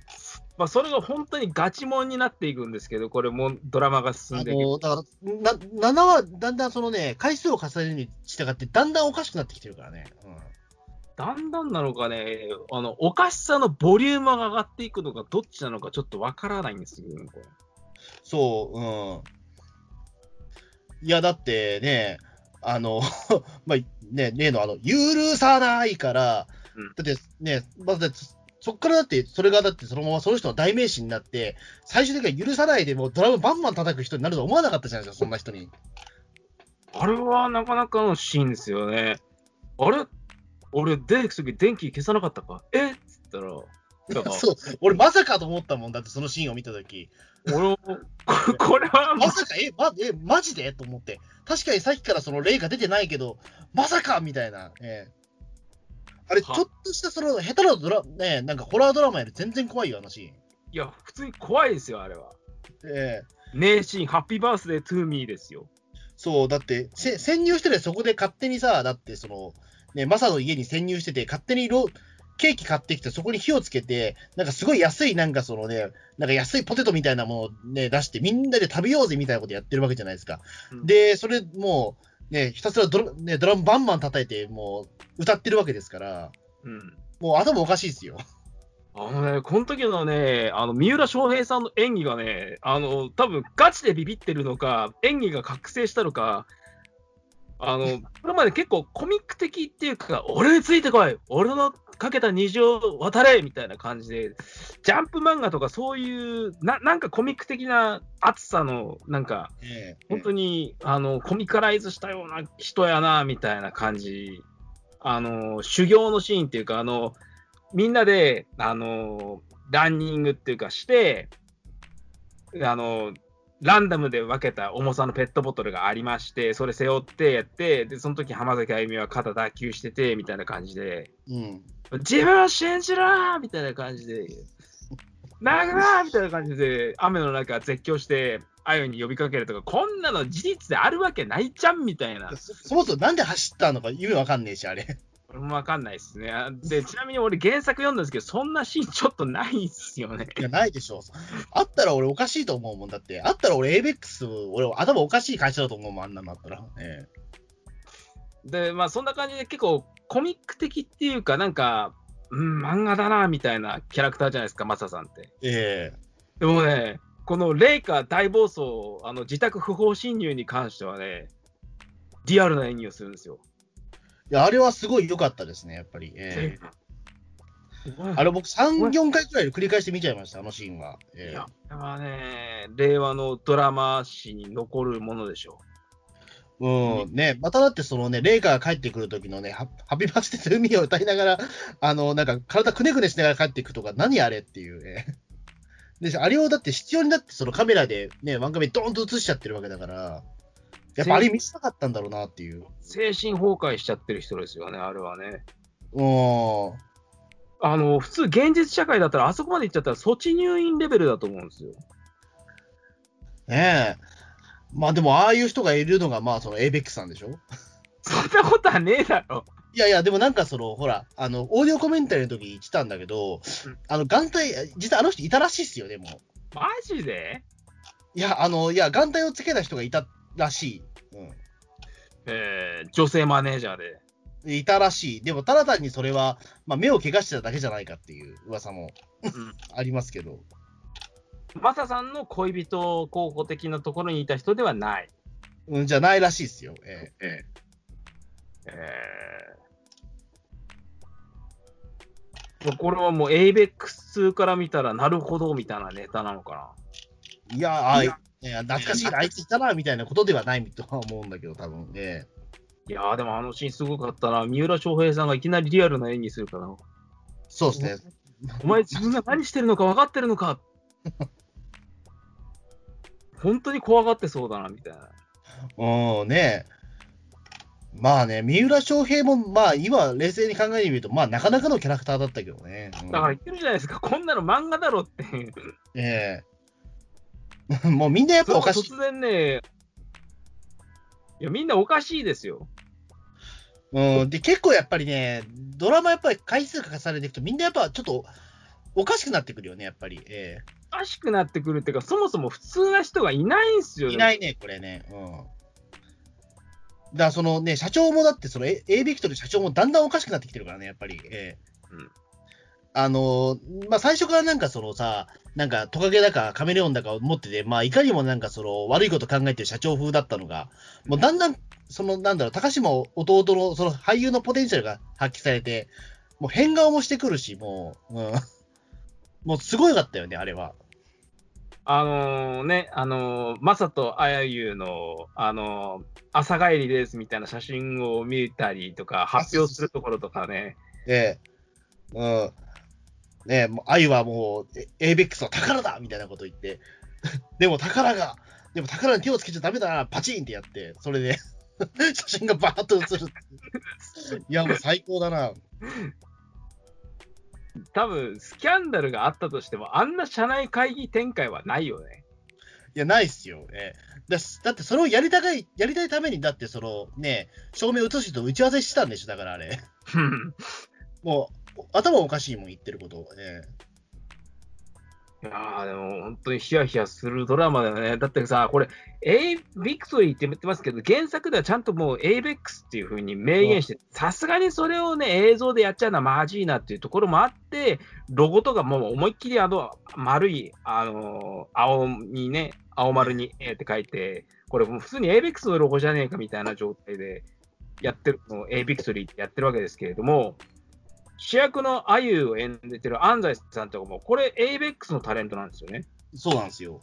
まあ、それが本当にガチモンになっていくんですけど、これもドラマが進んでいく。だから、な、7はだんだんそのね、回数を重ねるに従って、だんだんおかしくなってきてるからね。うん。だんだんなのかね、あの、おかしさのボリュームが上がっていくのか、どっちなのかちょっとわからないんですよね、これ。そう、うん。いや、だってね、あの、まあ、ね、例のあの、許さないから、うんだってね、まずそっからだって、それがだってそのままその人の代名詞になって、最終的には許さないでもうドラムバンバン叩く人になるとは思わなかったじゃないですか、そんな人に。あれはなかなかのシーンですよね。あれ俺、出てくとき電気消さなかったか？え？っつったら、そう、俺まさかと思ったもんだって、そのシーンを見たとき。俺も、こ れはまさか、え、ま、え、マジで？と思って。確かにさっきからその例が出てないけど、まさかみたいな。ええあれ、ちはょっとしたその、下手なドラ、ね、なんかホラードラマより全然怖いよ、あのシーン。いや、普通に怖いですよ、あれは。ええ名シーン、ハッピーバースデートゥーミーですよ。そう、だって、せ潜入してて、そこで勝手にさ、だって、その、ね、マサの家に潜入してて、勝手にロケーキ買ってきて、そこに火をつけて、なんかすごい安い、なんかそのね、なんか安いポテトみたいなものをね、出して、みんなで食べようぜみたいなことやってるわけじゃないですか。うんで、それもう、ね、ひたすらドラ,、ね、ドラムバンバン叩いて、もう、歌ってるわけですから、うん。もう頭おかしいですよ。あのね、この時のね、あの、三浦翔平さんの演技がね、あの、多分ガチでビビってるのか、演技が覚醒したのか、あの、これまで結構コミック的っていうか、俺についてこい俺のかけた虹を渡れみたいな感じで、ジャンプ漫画とかそういう、ななんかコミック的な熱さの、なんか、ええ本当に、あの、コミカライズしたような人やな、みたいな感じ。あの、修行のシーンっていうか、あの、みんなで、あの、ランニングっていうかして、あの、ランダムで分けた重さのペットボトルがありまして、それ背負ってやって、で、その時浜崎あゆみは肩脱臼してて、みたいな感じで、うん。自分を信じろーみたいな感じで、殴ろーみたいな感じで、雨の中絶叫して、あゆに呼びかけるとか、こんなの事実であるわけないじゃんみたいな。そそもそもなんで走ったのか意味わかんねえし、あれ。わかんないですね。あで、ちなみに俺原作読んだんですけど、そんなシーンちょっとないっすよね。いや、ないでしょ。あったら俺おかしいと思うもん。だって、あったら俺 ABEX、俺頭おかしい会社だと思うもん、あんなのあったら。えで、まあそんな感じで結構コミック的っていうか、なんか、うん、漫画だな、みたいなキャラクターじゃないですか、マサさんって。ええでもね、このレイカ大暴走、あの自宅不法侵入に関してはね、リアルな演技をするんですよ。いや、あれはすごい良かったですね、やっぱり。ええあれ僕3、4回くらい繰り返して見ちゃいました、あのシーンは。ええいや、これはね、令和のドラマ史に残るものでしょうん、ね、まただってそのね、レイカが帰ってくる時のね、ハハッピーバースデーと海を歌いながら、あの、なんか体くねくねしながら帰っていくとか、何あれっていうね。で、あれをだって必要になってそのカメラでね、ワンカメドーンと映しちゃってるわけだから、やっぱあれ見せたかったんだろうなっていう。う。精神崩壊しちゃってる人ですよね、あれはね。うん。あの、普通現実社会だったら、あそこまで行っちゃったら、措置入院レベルだと思うんですよ。ねえ。まあでも、ああいう人がいるのが、まあ、その ABEX さんでしょ？そんなことはねえだろ。いやいや、でもなんかその、ほら、あの、オーディオコメンタリーの時言ってたんだけど、うんあの、眼帯、実はあの人いたらしいっすよ、でも。マジで？いや、あの、いや、眼帯をつけた人がいたらしい。えー、女性マネージャーで。うん。いたらしい。でも、ただ単にそれは、まあ、目を怪我してただけじゃないかっていう噂もうんありますけど。マサさんの恋人候補的なところにいた人ではない。うん、じゃないらしいっすよ。えええー、これはもう ABEX から見たらなるほどみたいなネタなのかいや、あいいや懐かしいな、あいついたな、みたいなことではないとは思うんだけど、多分ね。な。いやーでもあのシーンすごかったな。三浦翔平さんがいきなりリアルな演技するから、そうですね。お前自分が何してるのか分かってるのか本当に怖がってそうだなみたいな。うん、ねまあね、三浦翔平も、まあ、今、冷静に考えてみると、まあ、なかなかのキャラクターだったけどね。うんだから言ってるじゃないですか、こんなの漫画だろって。ええ もうみんなやっぱおかしい。突然ね、いや、みんなおかしいですよ。うん、で、結構やっぱりね、ドラマやっぱり回数重ねていくと、みんなやっぱちょっとおかしくなってくるよね、やっぱり。えおかしくなってくるっていうか、そもそも普通な人がいないんすよいないね、これね。うん。だからそのね、社長もだって、その A, A ビクトル社長もだんだんおかしくなってきてるからね、やっぱり。ええうんあのーまあ、最初からなんかそのさ、なんかトカゲだかカメレオンだかを持ってて、まあ、いかにもなんかその悪いこと考えてる社長風だったのが、もうだんだん、そのなんだろう、高島弟のその俳優のポテンシャルが発揮されて、もう変顔もしてくるし、もう、うん、もうすごいかったよね、あれは。あのーね、あのー、マサとあやゆの、あのー朝帰りですみたいな写真を見たりとか、発表するところとかね、で、うん。ねもう、愛はもう、エイベックスの宝だみたいなこと言って、でも宝が、でも宝に手をつけちゃダメだな、パチンってやって、それで 写真がバーッと写る いや、もう最高だな。多分スキャンダルがあったとしても、あんな社内会議展開はないよね。いや、ないっすよ。ええだだって、それをやりたい、やりたいために、だって、その、ね、照明映す人と打ち合わせしてたんでしょ、だからあれ。もう、頭おかしいもん、言ってること。えいやー、でも本当にヒヤヒヤするドラマだよね。だってさ、これ、A ビクトリーって言ってますけど、原作ではちゃんともう ABEX っていう風に明言して、さすがにそれをね、映像でやっちゃうのはマジいなっていうところもあって、ロゴとかもう思いっきりあの丸い、あのー青にね、青丸に A って書いて、これもう普通に ABEX のロゴじゃねえかみたいな状態でやってるの、A ビクトリーってやってるわけですけれども、主役のあゆを演じてる安西さんとかも、これ ABEX のタレントなんですよね。えそうなんですよ。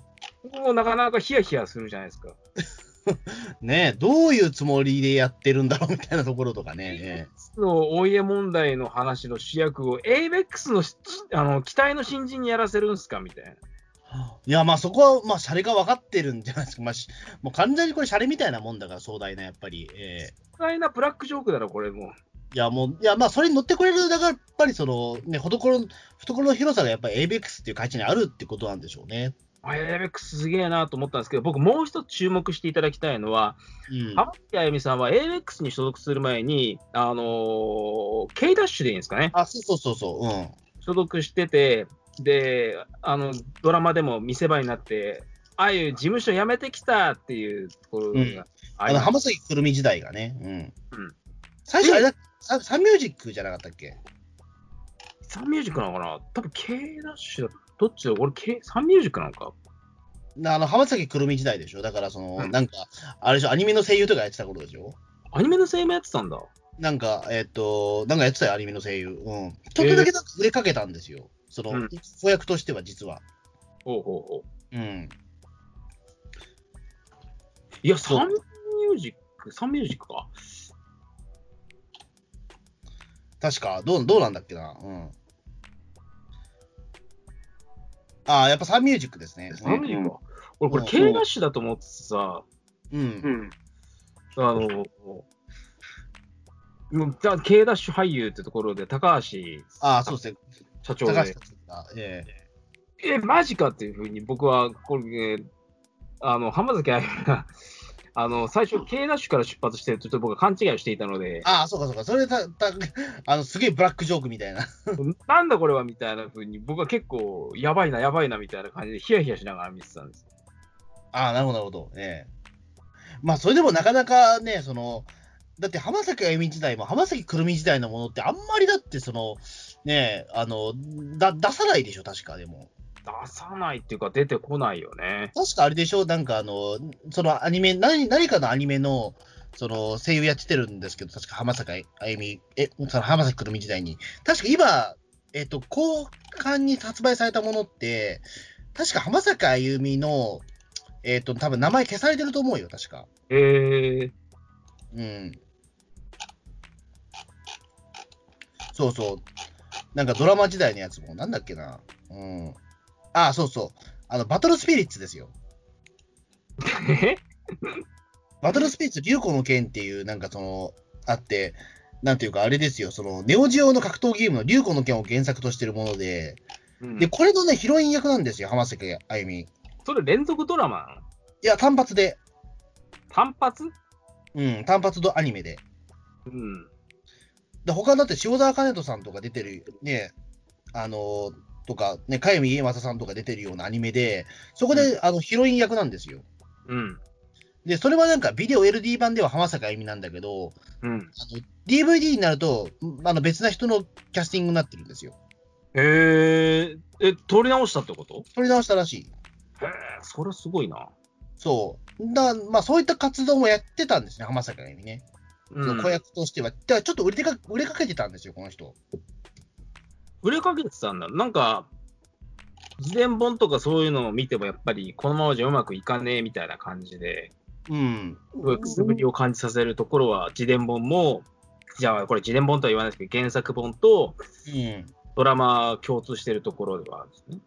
もうなかなかヒヤヒヤするじゃないですか。ねどういうつもりでやってるんだろうみたいなところとかね。えのお家問題の話の主役を ABEX のしあの期待の新人にやらせるんすかみたいな。えいや、まあそこは、まあ、シャレが分かってるんじゃないですか。まあ、しもう完全にこれ、シャレみたいなもんだから、壮大な、やっぱり。ええ巨大なブラックジョークだろ、これもう。いや、もう、いや、まあ、それに乗ってくれる、だから、やっぱりその、ね、懐、懐の広さがやっぱり ABEX っていう会社にあるってことなんでしょうね。あ ABEX すげえなと思ったんですけど、僕もう一つ注目していただきたいのは、うん。浜崎あゆみさんは ABEX に所属する前に、あのー、K ダッシュでいいんですかね。あ、そうそうそうそう。うん。所属してて、で、あの、ドラマでも見せ場になって、ああいう事務所辞めてきたっていうところがうんあの、浜崎くるみ時代がね。うん。うん最初あれだ、ササンミュージックじゃなかったっけ？サンミュージックなのかな？多分 K ダッシュだ。どっちだ？俺、K、サンミュージックなのか？なあの、浜崎くるみ時代でしょ？だから、その、うんなんか、あれでしょ、アニメの声優とかやってた頃でしょ？アニメの声優やってたんだ。なんか、えっ、と、なんかやってたよ、アニメの声優。うん。ちょっとだけなんか売れかけたんですよ。その、うん子役としては実は。ほうほうほう。うん。いや、そうサンミュージック、サンミュージックか。確か、どう、どうなんだっけな。うん。ああ、やっぱサンミュージックですね。サンミュージックか。俺、これうん K ダッシュだと思っててさ、うん。ん。あの、もうじゃあ K ダッシュ俳優ってところで、高橋ああ、そうですね。社長で高橋さ、んが、えええ、マジかっていうふうに僕は、これ、えーあの、浜崎あゆみが、あの、最初、K ダッシュから出発してると、ちょっと僕は勘違いをしていたので、ああ、そうかそうか。それでた、た、あの、すげえブラックジョークみたいな。なんだこれはみたいなふうに、僕は結構、やばいな、やばいなみたいな感じで、ヒヤヒヤしながら見てたんです。ああ、なるほど、なるほど。ええまあ、それでもなかなかね、その、だって浜崎あゆみ時代も浜崎くるみ時代のものってあんまりだってその、ねあの、だ、出さないでしょ、確かでも。出さないっていうか、出てこないよね。確かあれでしょ？なんかあの、そのアニメ、何何かのアニメの、その声優やってるんですけど、確か浜崎あゆみ、え、その浜崎くるみ時代に。確か今、えっと、後半に発売されたものって、確か浜崎あゆみの、えっと、多分名前消されてると思うよ、確か。えー、うん。そうそう。なんかドラマ時代のやつも、なんだっけな。うん。ああ、そうそう。あの、バトルスピリッツですよ。え？バトルスピリッツ、竜子の剣っていう、なんかその、あって、なんていうか、あれですよ、その、ネオジオの格闘ゲームの竜子の剣を原作としてるもので、うんで、これのね、ヒロイン役なんですよ、浜崎あゆみ。いそれ連続ドラマなの？や、単発で、単発？うん、単発ドアニメで。うん。で、他だって塩沢兼人さんとか出てる、ね、あのーとか、ね、かゆみ家正さんとか出てるようなアニメで、そこで、あの、ヒロイン役なんですよ。うん。で、それはなんか、ビデオ LD 版では浜崎あゆみなんだけど、うん。あの DVD になると、んあの、別な人のキャスティングになってるんですよ。えー、え、撮り直したってこと？撮り直したらしい。へえ、それすごいな。そう。だまあ、そういった活動もやってたんですね、浜崎あゆみね。うその子役としては。だからちょっと売れてか売れかけてたんですよ、この人。売れかけてたんだ。なんか、自伝本とかそういうのを見ても、やっぱりこのままじゃうまくいかねえみたいな感じで、うん。くすぶりを感じさせるところは、自伝本も、じゃあこれ自伝本とは言わないですけど、原作本とうん。ドラマ共通してるところではあるんですね。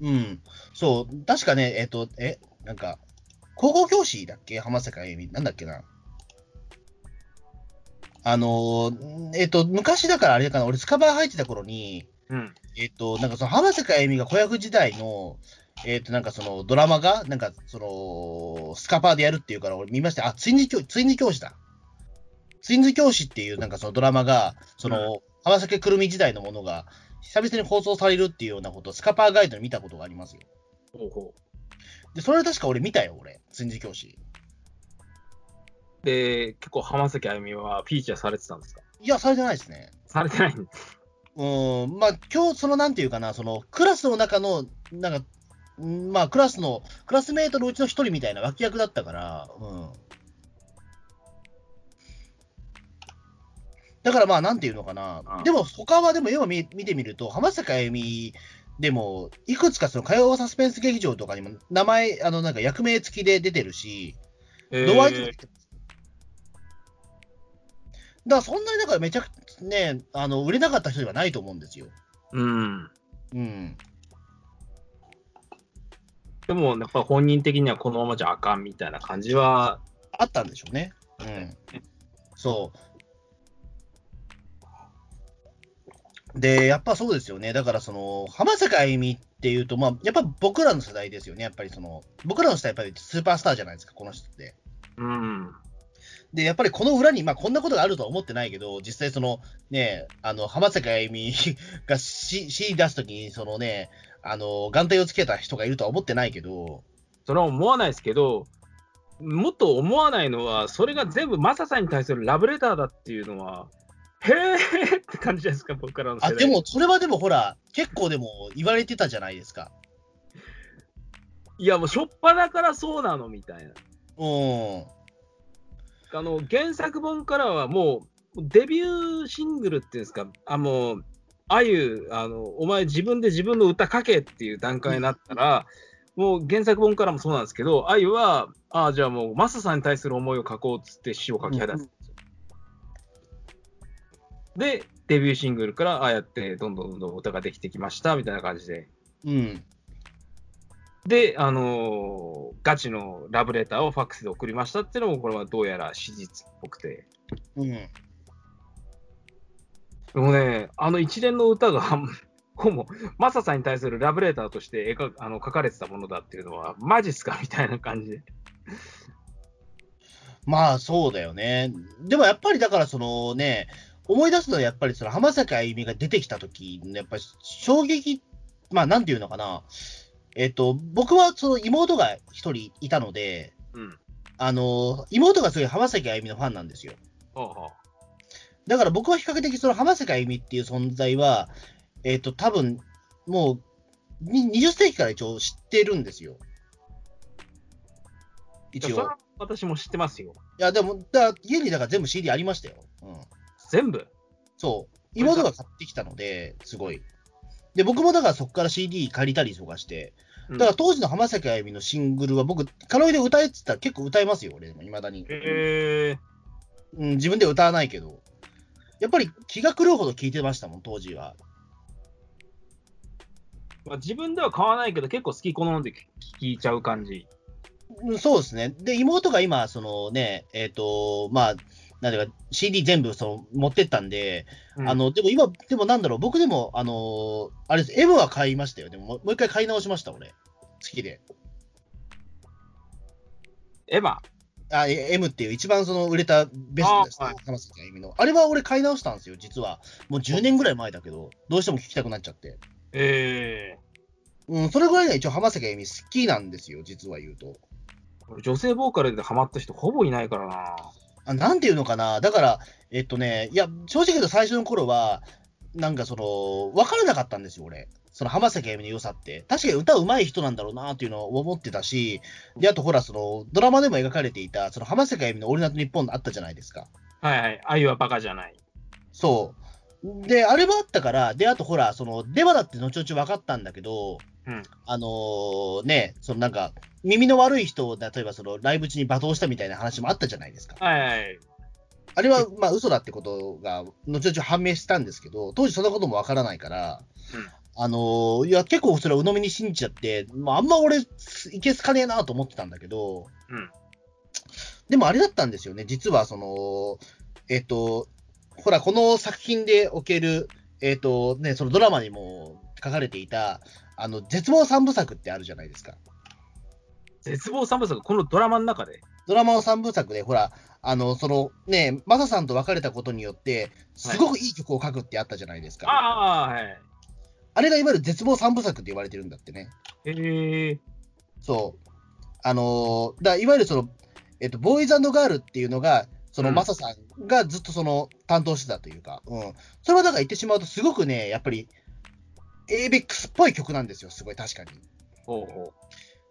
うん。そう、確かね、えっ、と、え、なんか、高校教師だっけ？浜坂あゆみ。なんだっけな？あのーえっ、と、昔だからあれかな、俺スカバー入ってた頃に、うん。えっ、と、なんかその浜坂あゆみが子役時代の、えっ、と、なんかそのドラマが、なんかその、スカパーでやるっていうから俺見ました。あ、ツインズ教ツインズ教師だ。ツインズ教師っていうなんかそのドラマが、その、浜崎くるみ時代のものが、久々に放送されるっていうようなことをスカパーガイドで見たことがありますよ。ほうほで、それは確か俺見たよ、俺。ツインズ教師。う。で、結構浜崎あゆみはフィーチャーされてたんですか？いや、されてないですね。されてないんです。うん、まあ、今日、その、なんていうかな、その、クラスの中の、なんか、うんまあ、クラスの、クラスメートのうちの一人みたいな脇役だったから、うん。だからまあ、なんていうのかなう。んでも、他はでも、今見見てみると、浜坂あゆみでも、いくつかその、火曜サスペンス劇場とかにも、名前、あの、なんか役名付きで出てるし、えドワイトだから、そんなにだからめちゃくちゃね、あの、売れなかった人ではないと思うんですよ。うん。うん。でも、やっぱ本人的にはこのままじゃあかんみたいな感じは、あったんでしょうね。うん。そう。で、やっぱそうですよね。だから、その、浜坂あゆみっていうと、まあ、やっぱ僕らの世代ですよね。やっぱりその、僕らの世代やっぱりスーパースターじゃないですか、この人って。うん。で、やっぱりこの裏に、まあ、こんなことがあるとは思ってないけど、実際その、ね、あの、浜坂あゆみ が C, C 出すときに、そのね、あの、眼帯をつけた人がいるとは思ってないけど、それは思わないですけど、もっと思わないのは、それが全部マサさんに対するラブレターだっていうのは、へーって感じじゃないですか、僕からの世あ、代。でも、それはでもほら、結構でも言われてたじゃないですか。いや、もう、しょっぱなからそうなのみたいな。うん。あの、原作本からはもう、デビューシングルっていうんですか、あ、もう、あゆ、あの、お前自分で自分の歌書けっていう段階になったら、もう原作本からもそうなんですけど、あゆは、あ、じゃあもう、マサさんに対する思いを書こうっつって詩を書き始めたんですよ。で、デビューシングルから、ああやって、どんどんどんどん歌ができてきました、みたいな感じで。うん。で、あのーガチのラブレターをファックスで送りましたっていうのも、これはどうやら史実っぽくて。うん。でもね、あの一連の歌が、ほぼ、マサさんに対するラブレターとして描あの書かれてたものだっていうのは、マジっすかみたいな感じで。まあ、そうだよね。でもやっぱりだから、そのね、思い出すのはやっぱりその浜坂あゆみが出てきたとき、やっぱり衝撃、まあ、なんていうのかな。えっと、僕はその妹が一人いたので、うん。あの、妹がすごい浜崎あゆみのファンなんですよ。ほうほうだから僕は比較的その浜崎あゆみっていう存在は、えっと、多分、もう、に20世紀から一応知ってるんですよ。一応。いやそれは私も知ってますよ。いや、でも、だ家にだから全部 CD ありましたよ。うん。全部？そう。妹が買ってきたので、すごい。で、僕もだからそこから CD 借りたりとかして、うんだから当時の浜崎あゆみのシングルは僕、カラオケで歌えって言ったら結構歌えますよ、俺でも、未だに。へえうん、自分では歌わないけど。やっぱり気が狂うほど聴いてましたもん、当時は。まあ、自分では買わないけど、結構好き好んで聞いちゃう感じ。うんそうですね。で、妹が今、そのね、えっ、と、まあ、なんていうか、CD 全部その持ってったんで、うんあの、でも今、でもなんだろう、僕でも、あのあれです、M は買いましたよ。でも、もう一回買い直しました、俺。好きで。エヴァ？あ、え M っていう一番その売れたベストですねあはい、浜崎あゆみの。あれは俺買い直したんですよ、実は。もう10年ぐらい前だけど、どうしても聞きたくなっちゃって。えうん、それぐらいが一応浜崎あゆみ好きなんですよ、実は言うと。ー、女性ボーカルでハマった人ほぼいないからな。あなんていうのかな、だから、えっとね、いや、正直言うと最初の頃は、なんかその、分からなかったんですよ、俺。その浜崎あゆみの良さって。確かに歌うまい人なんだろうなっていうのを思ってたし、で、あとほら、その、ドラマでも描かれていた、その浜崎あゆみのオールナイトニッポンあったじゃないですか。はいはい。あゆはバカじゃない。そう。で、あれもあったから、で、あとほら、その、デバだって後々分かったんだけど、うんあのーね、そのなんか、耳の悪い人を、例えばその、ライブ中に罵倒したみたいな話もあったじゃないですか。はいはい。あれは、まあ、嘘だってことが、後々判明したんですけど、当時そんなこともわからないから、うんあのーいや、結構それは鵜呑みに信じちゃって、まあ、あんま俺、いけすかねえなと思ってたんだけど、うん。でもあれだったんですよね、実はその、えっ、と、ほら、この作品でおける、えっ、とね、そのドラマにも書かれていた、あの、絶望三部作ってあるじゃないですか。絶望三部作、このドラマの中で？ドラマの三部作で、ほら、あの、そのね、マサさんと別れたことによって、すごくいい曲を書くってあったじゃないですか。ああ、はい。あれがいわゆる絶望三部作って言われてるんだってね。へえ。そう。あのーだいわゆるその、えっと、ボーイズガールっていうのが、そのうんマサさんがずっとその担当してたというか、うん。それはだから言ってしまうと、すごくね、やっぱり、エイベックスっぽい曲なんですよ、すごい確かに。ほうほ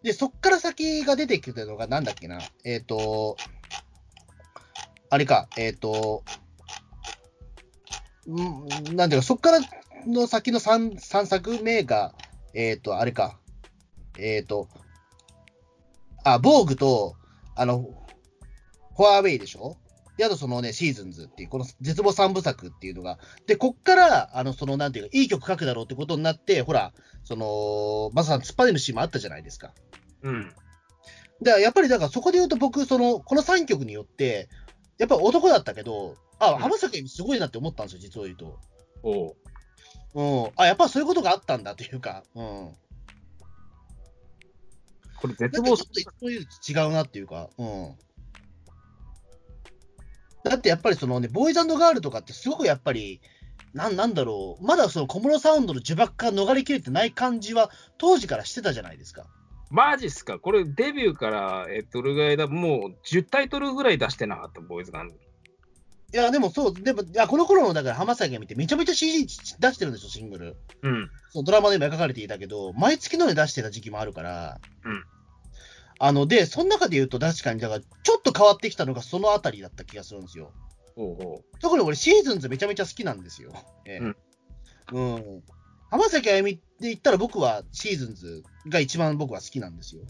で、そっから先が出てきたのが、なんだっけな、えっ、と、あれか、えっ、と、んなんていうか、そっからの先の 3, 三作目が、えっ、と、あれか、えっ、と、あ、防具と、あの、フォアウェイでしょ？で、あとそのね、シーズンズっていう、この絶望三部作っていうのが、で、こっから、あの、その、なんていうか、いい曲書くだろうってことになって、ほら、その、マサさん突っ張れるシーンもあったじゃないですか。う。うん。だからやっぱりだからそこで言うと僕、その、この3曲によって、やっぱ男だったけど、あ、うん浜崎あゆみすごいなって思ったんですよ、実を言うと。おう。うん。あ、やっぱそういうことがあったんだというか、うん。これ絶望ちょっといつもより違うなっていうか、うん。だってやっぱりそのね、ボーイズガールとかってすごくやっぱり、なんなんだろう、まだその小室サウンドの呪縛から逃れきれてない感じは、当時からしてたじゃないですか。マジっすかこれデビューから、えっと、どれぐらいだもう10タイトルぐらい出してなかった、ボーイズガン。いや、でもそう、でも、いやこの頃のだから浜崎が見て、めちゃめちゃ CD 出してるんですよ、シングル。うん。そのドラマでも描かれていたけど、毎月のように出してた時期もあるから、うんあの、で、その中で言うと確かに、だから、ちょっと変わってきたのがそのあたりだった気がするんですよ。ほうほ特に俺、シーズンズめちゃめちゃ好きなんですよ。ええうん。浜崎あゆみって言ったら僕はシーズンズが一番僕は好きなんですよ。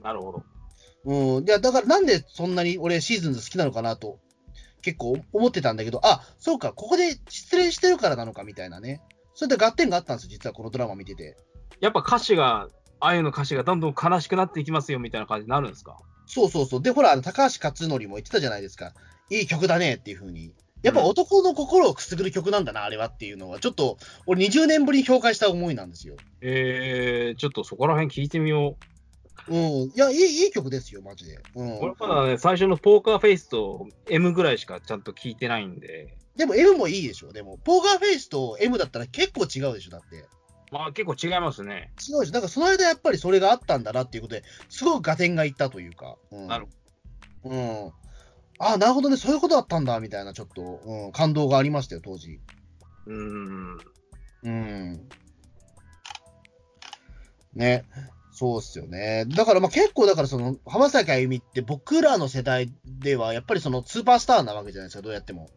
う。なるほど。うん。いや、だからなんでそんなに俺シーズンズ好きなのかなと、結構思ってたんだけど、あ、そうか、ここで失恋してるからなのかみたいなね。そういった合点があったんですよ、実はこのドラマ見てて。やっぱ歌詞が、あゆの歌詞がどんどん悲しくなっていきますよみたいな感じになるんですか？そうそうそう。で、ほら、あの高橋克典も言ってたじゃないですか。いい曲だねっていう風に。やっぱ男の心をくすぐる曲なんだな、あれはっていうのは、ちょっと、俺20年ぶりに評価した思いなんですよ。えー、ちょっとそこら辺聞いてみようん。いや、いい、いい曲ですよ、マジで。うんう。。これまだね、最初のポーカーフェイスと M ぐらいしかちゃんと聞いてないんで、でも M もいいでしょ。でも、ポーカーフェイスと M だったら結構違うでしょ、だって。まあ結構違いますね。違うでしょ。だからその間やっぱりそれがあったんだなっていうことで、すごく合点がいったというか。うん、なるうん。あなるほどね、そういうことだったんだ、みたいな、ちょっと、うん、感動がありましたよ、当時。うーん。うん。ね。そうっすよね。だからまあ結構、だからその、浜崎あゆみって僕らの世代では、やっぱりそのスーパースターなわけじゃないですか、どうやっても。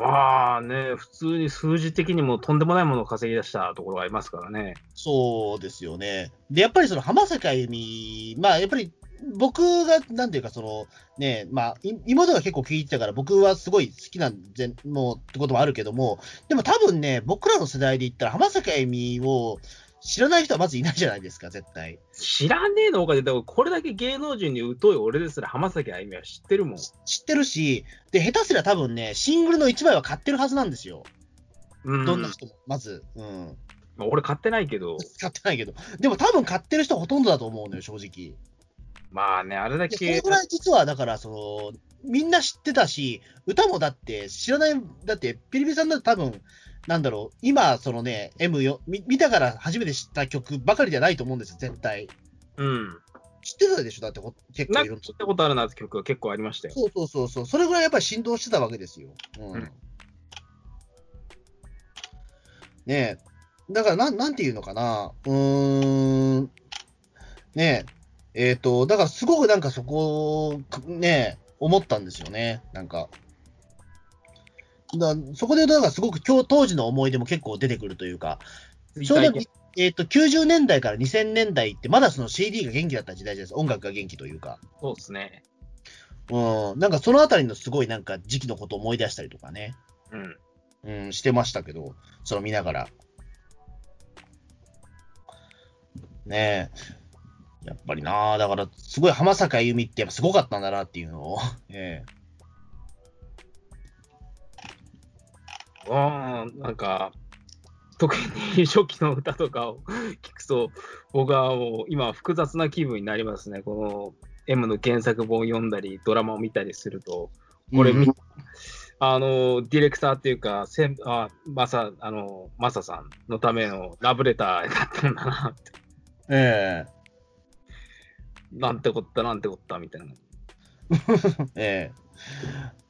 まあね、普通に数字的にもとんでもないものを稼ぎ出したところがありますからね。そうですよね。で、やっぱりその浜崎あゆみ、まあやっぱり僕が、なんていうかその、ね、まあ妹が結構聞いてたから僕はすごい好きなんで、もうってこともあるけども、でも多分ね、僕らの世代で言ったら浜崎あゆみを知らない人はまずいないじゃないですか、絶対。知らねえのかで、だからこれだけ芸能人に疎い俺ですら浜崎あゆみは知ってるもん。知ってるし、で、下手すりゃ多分ね、シングルの1枚は買ってるはずなんですよ。うん。どんな人も、まず。うん。まあ俺買ってないけど、買ってないけど。でも多分買ってる人ほとんどだと思うのよ、正直。まあね、あれだでそれけぐ、らい実は、だから、その、みんな知ってたし、歌もだって知らない、だって、ピリピリさんだって多分、なんだろう、今、そのね、M よ、み見たから初めて知った曲ばかりじゃないと思うんですよ、絶対。うん。知ってたでしょ、だってほ、結構いろんななんか聞いたことあるなって曲が結構ありましたよ。そうそうそうそう、それぐらいやっぱり振動してたわけですよ。うん。うんねえ、だからなん、なんていうのかな、うーん、ねえ、えっ、と、だからすごくなんかそこ、ねえ、思ったんですよね、なんか。だそこで言うと、だからすごく今日当時の思い出も結構出てくるというか、ちょうど、えっ、と、90年代から2000年代って、まだその CD が元気だった時代じゃないですか、音楽が元気というか。そうですね。うん、なんかそのあたりのすごいなんか時期のことを思い出したりとかね、うん。うん、してましたけど、その見ながら。ねえ。やっぱりな、だから、すごい浜坂あゆみってやっぱすごかったんだなっていうのを。えあーなんか、特に初期の歌とかを聞くと、僕はもう今、複雑な気分になりますね。この M の原作本を読んだり、ドラマを見たりすると、えこれ、うんあの、ディレクターっていうか、せんあマサ、あの、マサさんのためのラブレターだったんだなって、えなんてこった、なんてこった、みたいな。え ええ。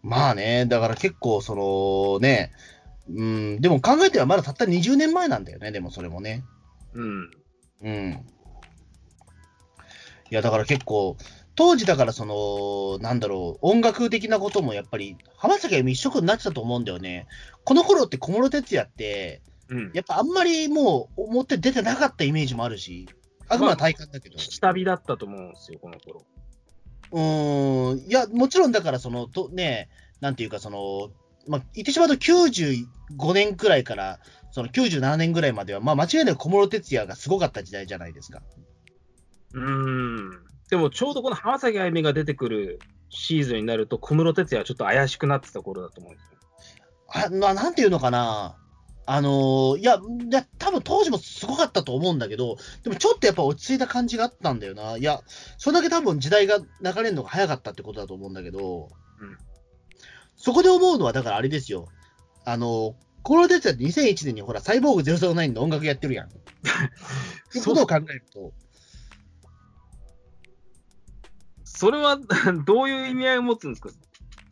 まあね、だから結構、そのね、うん、でも考えてはまだたった20年前なんだよね、でもそれもね。うん。うん。いや、だから結構、当時だからその、なんだろう、音楽的なこともやっぱり、浜崎あゆみ一色になってたと思うんだよね。この頃って小室哲哉って、うん。やっぱあんまりもう表出てなかったイメージもあるし、あくまで体感だけど。下火だったと思うんですよ、この頃。うーん、いや、もちろんだから、その、とね、なんていうか、その、まあ、言ってしまうと95年くらいから、その97年ぐらいまでは、まあ、間違いなく小室哲哉がすごかった時代じゃないですか。うーん。でもちょうどこの浜崎あゆみが出てくるシーズンになると、小室哲哉はちょっと怪しくなってた頃だと思うんですよ。あななんていうのかな、あのーいや、いや多分当時もすごかったと思うんだけど、でもちょっとやっぱ落ち着いた感じがあったんだよな。いや、それだけ多分時代が流れるのが早かったってことだと思うんだけど、うんそこで思うのは、だからあれですよ。あのー、小室哲哉って2001年にほら、サイボーグ009の音楽やってるやん。っていうことを考えると、それは どういう意味合いを持つんですか？い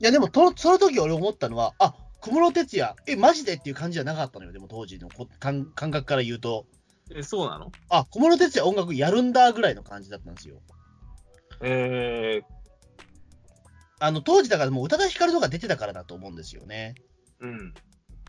や、でもと、その時俺思ったのは、あ小室哲哉、え、マジでっていう感じじゃなかったのよ、でも当時のこ感感覚から言うと。えそうなの？あ、小室哲哉音楽やるんだぐらいの感じだったんですよ。えあの、当時だからもう宇多田ヒカルとか出てたからだと思うんですよね。ー、うん。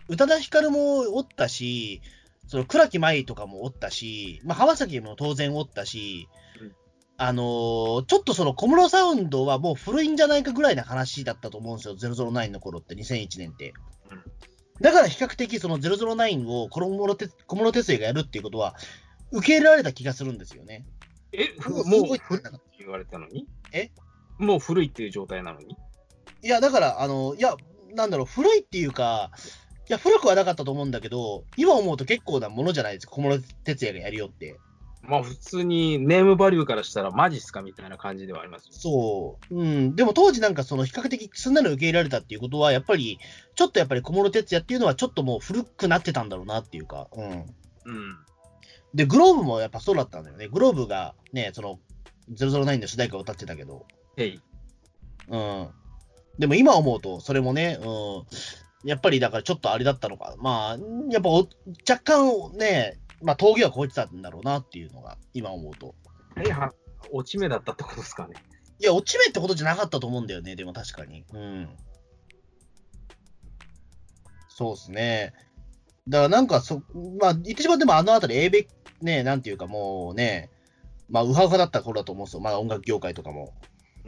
宇多田ヒカルもおったし、その倉木舞とかもおったし、まあ、浜崎も当然おったし、うんあのーちょっとその小室サウンドはもう古いんじゃないかぐらいな話だったと思うんですよ、009の頃って、2001年って。うんだから比較的その009を小室哲小室哲哉がやるっていうことは、受け入れられた気がするんですよね。え、すもう古いって言われたのに？え？もう古いっていう状態なのに？いや、だから、あの、いや、なんだろう、古いっていうか、いや、古くはなかったと思うんだけど、今思うと結構なものじゃないですか、小室哲哉がやるよって。まあ普通にネームバリューからしたらマジっすかみたいな感じではありますよ。そう。うん。でも当時なんかその比較的すんなり受け入れられたっていうことは、やっぱり、ちょっとやっぱり小室哲哉っていうのはちょっともう古くなってたんだろうなっていうか、うん。うん。で、グローブもやっぱそうだったんだよね。グローブがね、その、009の主題歌を歌ってたけど、へい。うん。でも今思うと、それもね、うん。やっぱりだからちょっとあれだったのか。まあ、やっぱお若干ね、まあ峠は越えてたんだろうなっていうのが、今思うと。え、は、落ち目だったってことですかね。いや、落ち目ってことじゃなかったと思うんだよね、でも確かに。うん。そうですね。だからなんかそ、まあ、言ってしまってもあのあたり、エイベね、なんていうかもうね、まあ、ウハウハだった頃だと思うんですよ。まだ音楽業界とかも。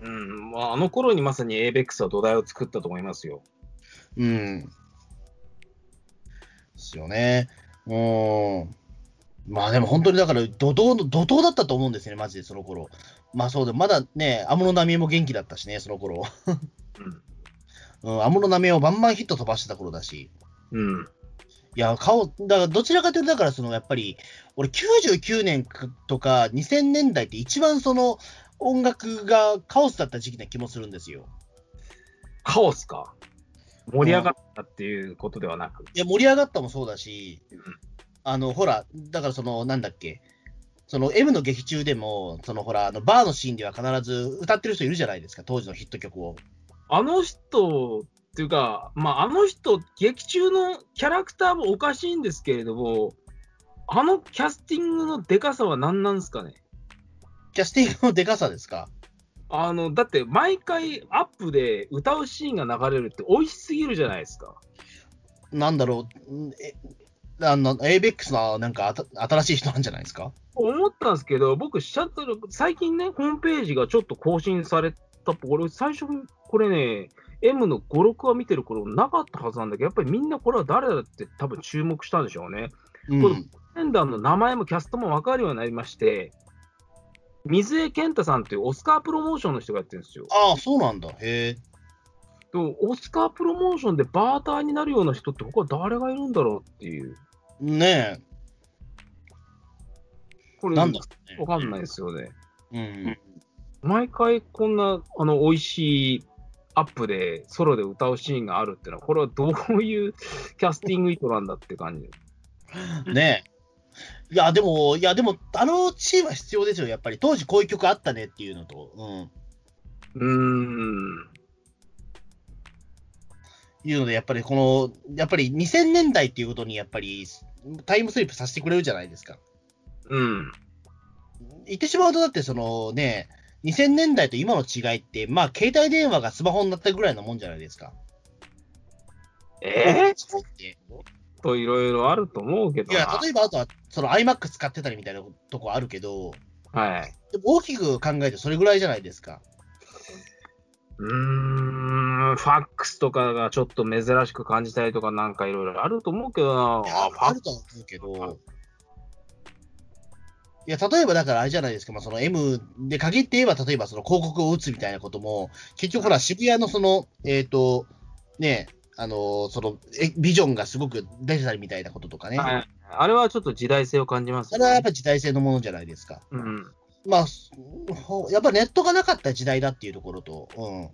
うん。まああの頃にまさに ABEX は土台を作ったと思いますよ。うん。ですよね。うん。まあでも本当にだから怒涛の、怒涛だったと思うんですね、マジでその頃。まあそうで、まだね、安室奈美恵も元気だったしね、その頃。うん。うん、安室奈美恵をバンバンヒット飛ばしてた頃だし。うん。いや、顔、だからどちらかというと、だからそのやっぱり、俺99年とか2000年代って一番その音楽がカオスだった時期な気もするんですよ。カオスか。盛り上がったっていうことではなく。いや、盛り上がったもそうだしうん、あの、ほら、だからその、なんだっけ、その M の劇中でも、そのほら、あのバーのシーンでは必ず歌ってる人いるじゃないですか、当時のヒット曲を。あの人っていうか、まあ、あの人、劇中のキャラクターもおかしいんですけれども、あのキャスティングのでかさは何なんですかね？キャスティングのでかさですか？あの、だって毎回アップで歌うシーンが流れるって美味しすぎるじゃないですか。なんだろう、んえ、あの、ABEX のなんかあた新しい人なんじゃないですか？思ったんですけど、僕、シャトル、最近ね、ホームページがちょっと更新されたっぽ、俺、最初、これね、M の5、6話見てる頃なかったはずなんだけど、やっぱりみんなこれは誰だって多分注目したんでしょうね。うん。これメンダーの名前もキャストも分かるようになりまして、水江健太さんっていうオスカープロモーションの人がやってるんですよ。ああ、そうなんだ。へえ。でも、オスカープロモーションでバーターになるような人って他誰がいるんだろうっていう。ねえ。これ、なんだろわかんないですよね。うね。毎回こんな、あの、美味しいアップでソロで歌うシーンがあるっていうのは、これはどういうキャスティング意図なんだって感じ。うん。ねえ。いや、でも、いや、でも、あのチームは必要ですよ、やっぱり。当時こういう曲あったねっていうのと、うん。うーん。いうので、やっぱりこの、やっぱり2000年代っていうことに、やっぱりタイムスリップさせてくれるじゃないですか。うん。言ってしまうと、だってそのね、2000年代と今の違いって、まあ、携帯電話がスマホになったぐらいのもんじゃないですか。えいー、といろいろあると思うけどな。や、例えばあとは、その iMac 使ってたりみたいなとこあるけど、はい。でも大きく考えてそれぐらいじゃないですか。うーん、ファックスとかがちょっと珍しく感じたりとかなんかいろいろあると思うけどな。あ、あるとは思うけど、いや、例えばだからあれじゃないですか、まあ、その M で限って言えば、例えばその広告を打つみたいなことも、結局ほら、渋谷のその、えっ、と、ね、あのーそのえビジョンがすごく出てたりみたいなこととかね、はいあれはちょっと時代性を感じますあれはやっぱり時代性のものじゃないですか。うん。まあ、ほやっぱネットがなかった時代だっていうところと、うん。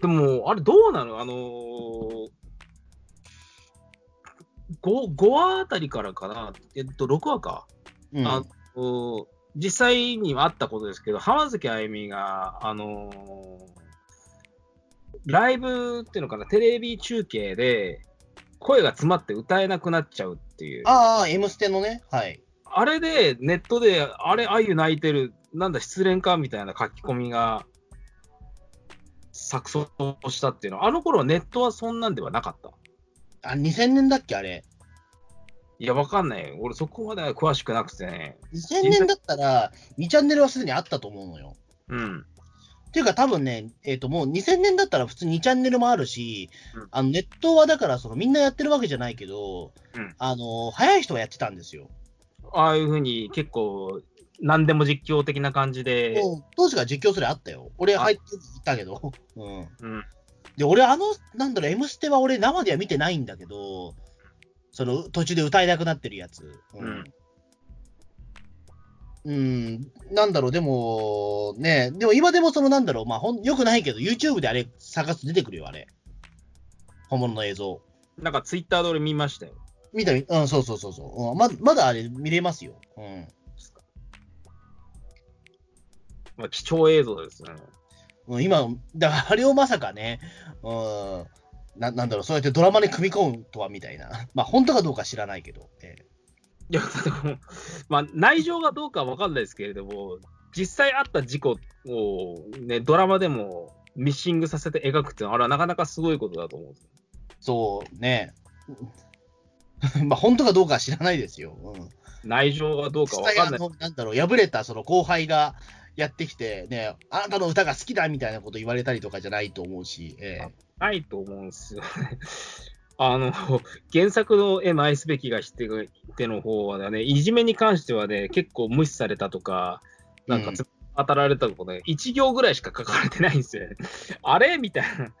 でも、あれどうなの？あのー、5, 5話あたりからかな、えっと、6話か。うん、あの実際にはあったことですけど、浜崎あゆみが、あのーライブっていうのかな、テレビ中継で声が詰まって歌えなくなっちゃうっていう。ああ、M ステのね、はい。あれでネットで、あれ、あゆ泣いてる、なんだ、失恋かみたいな書き込みが錯綜したっていうのは、あの頃はネットはそんなんではなかった。あ、2000年だっけ、あれ。いや、わかんない。俺、そこまでは詳しくなくてね。2000年だったら、2チャンネルはすでにあったと思うのよ。うん。っていうか、多分ね、えっ、と、もう2000年だったら普通に2チャンネルもあるし、うんあのネットはだから、そのみんなやってるわけじゃないけど、うんあの、早い人はやってたんですよ。ああいうふうに結構、何でも実況的な感じで、当時から実況それあったよ。俺あ入ってたけど。うん。うん。で、俺、あの、なんだろう、M ステは俺生では見てないんだけど、その途中で歌えなくなってるやつ。うん。うん、なんだろう、でも、ね、でも今でもそのなんだろう、まあ、ほん、よくないけど、YouTube であれ探すと出てくるよ、あれ。本物の映像。なんかツイッターで俺見ましたよ。見た、うん、そうそうそうそう。うん、ままだあれ見れますよ。うん。まあ、貴重映像ですね。うん、今、だからあれをまさかね、うん、ななんだろう、そうやってドラマに組み込むとはみたいな。まあ、本当かどうか知らないけど。ええいや、まあ、内情がどうかは分かんないですけれども、実際あった事故を、ね、ドラマでもミッシングさせて描くっていうのは、あれはなかなかすごいことだと思う。そうね。まあ、本当かどうかは知らないですよ。うん。内情がどうか分かんない。のなんだろう、敗れたその後輩がやってきて、ね、あなたの歌が好きだみたいなこと言われたりとかじゃないと思うし、ええないと思うんですよね。あの、原作の絵も愛すべきがしてての方はね、いじめに関してはね、結構無視されたとか、なんかうんつ当たられたとかね、1行ぐらいしか書かれてないんですよね。あれみたいな。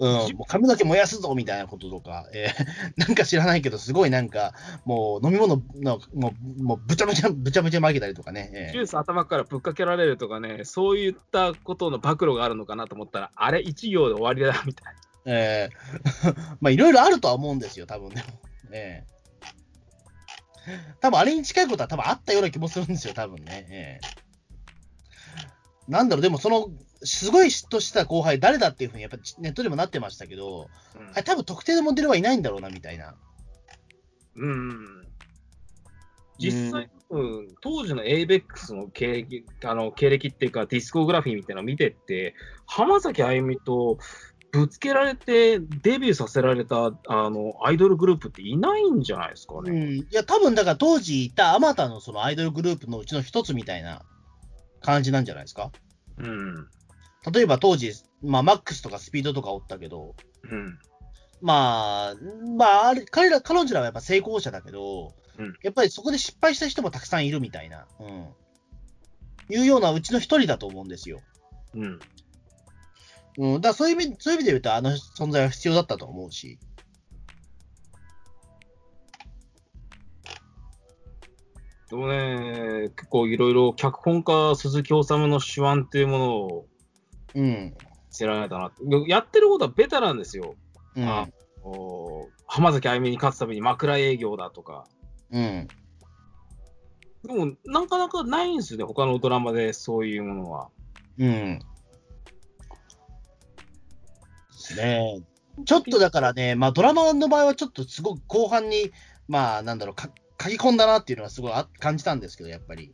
うん、もう髪の毛燃やすぞみたいなこととか、えー なんか知らないけど、すごいなんか、もう飲み物の、もう、もうぶちゃぶちゃ、ぶちゃぶちゃ負けたりとかね。えジュース頭からぶっかけられるとかね、そういったことの暴露があるのかなと思ったら、あれ1行で終わりだみたいな。ーえー まあ、いろいろあるとは思うんですよ、多分でも。ええ多分あれに近いことは多分あったような気もするんですよ、多分ね。ええなんだろう、でもその、すごい嫉妬した後輩、誰だっていうふうにやっぱネットでもなってましたけど、あれ多分特定のモデルはいないんだろうな、みたいな。うん。うん実際、うん、当時の ABEX の経歴あの経歴っていうか、ディスコグラフィーみたいなのを見てって、浜崎あゆみとぶつけられてデビューさせられたあのアイドルグループっていないんじゃないですかね。うん、いや、多分だから当時いたあまたのそのアイドルグループのうちの一つみたいな感じなんじゃないですか？うん。例えば当時、まあ、マックスとかスピードとかおったけど、うん。まあ、まあ、彼ら、彼女らはやっぱ成功者だけど、うんやっぱりそこで失敗した人もたくさんいるみたいな。うん。いうようなうちの一人だと思うんですよ。うん。うん、だからそういう意味、そういう意味で言うと、あの存在は必要だったと思うし。でもね、結構いろいろ脚本家、鈴木治の手腕っていうものをうん。見せられたなって。やってることはベタなんですよ。うん。あお浜崎あゆみに勝つために枕営業だとか。うん。でも、なかなかないんですよね、他のドラマでそういうものは。うん。ですね。ちょっとだからね、まあドラマの場合はちょっとすごく後半に、まあなんだろう、か書き込んだなっていうのはすごいあ感じたんですけど、やっぱり。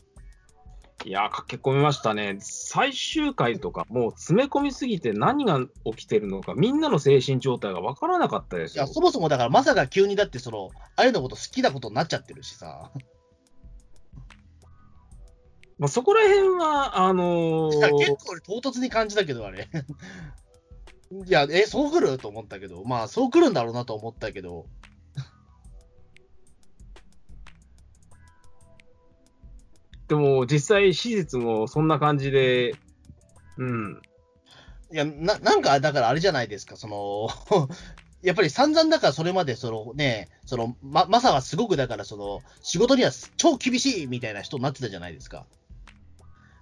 いやー、駆け込みましたね。最終回とか、もう詰め込みすぎて何が起きてるのか、みんなの精神状態が分からなかったですよいや、。そもそもだからまさか急にだってその、あゆのこと好きなことになっちゃってるしさ。まあ、そこら辺は、あのいや結ー、構俺唐突に感じたけど、あれ。いや、え、そう来る？と思ったけど、まあそう来るんだろうなと思ったけど、でも実際、史実もそんな感じで、うん、いや、ななんか、だからあれじゃないですか、その、やっぱり散々だからそれまで、そのね、その、ま、マサはすごくだから、その、仕事には超厳しいみたいな人になってたじゃないですか。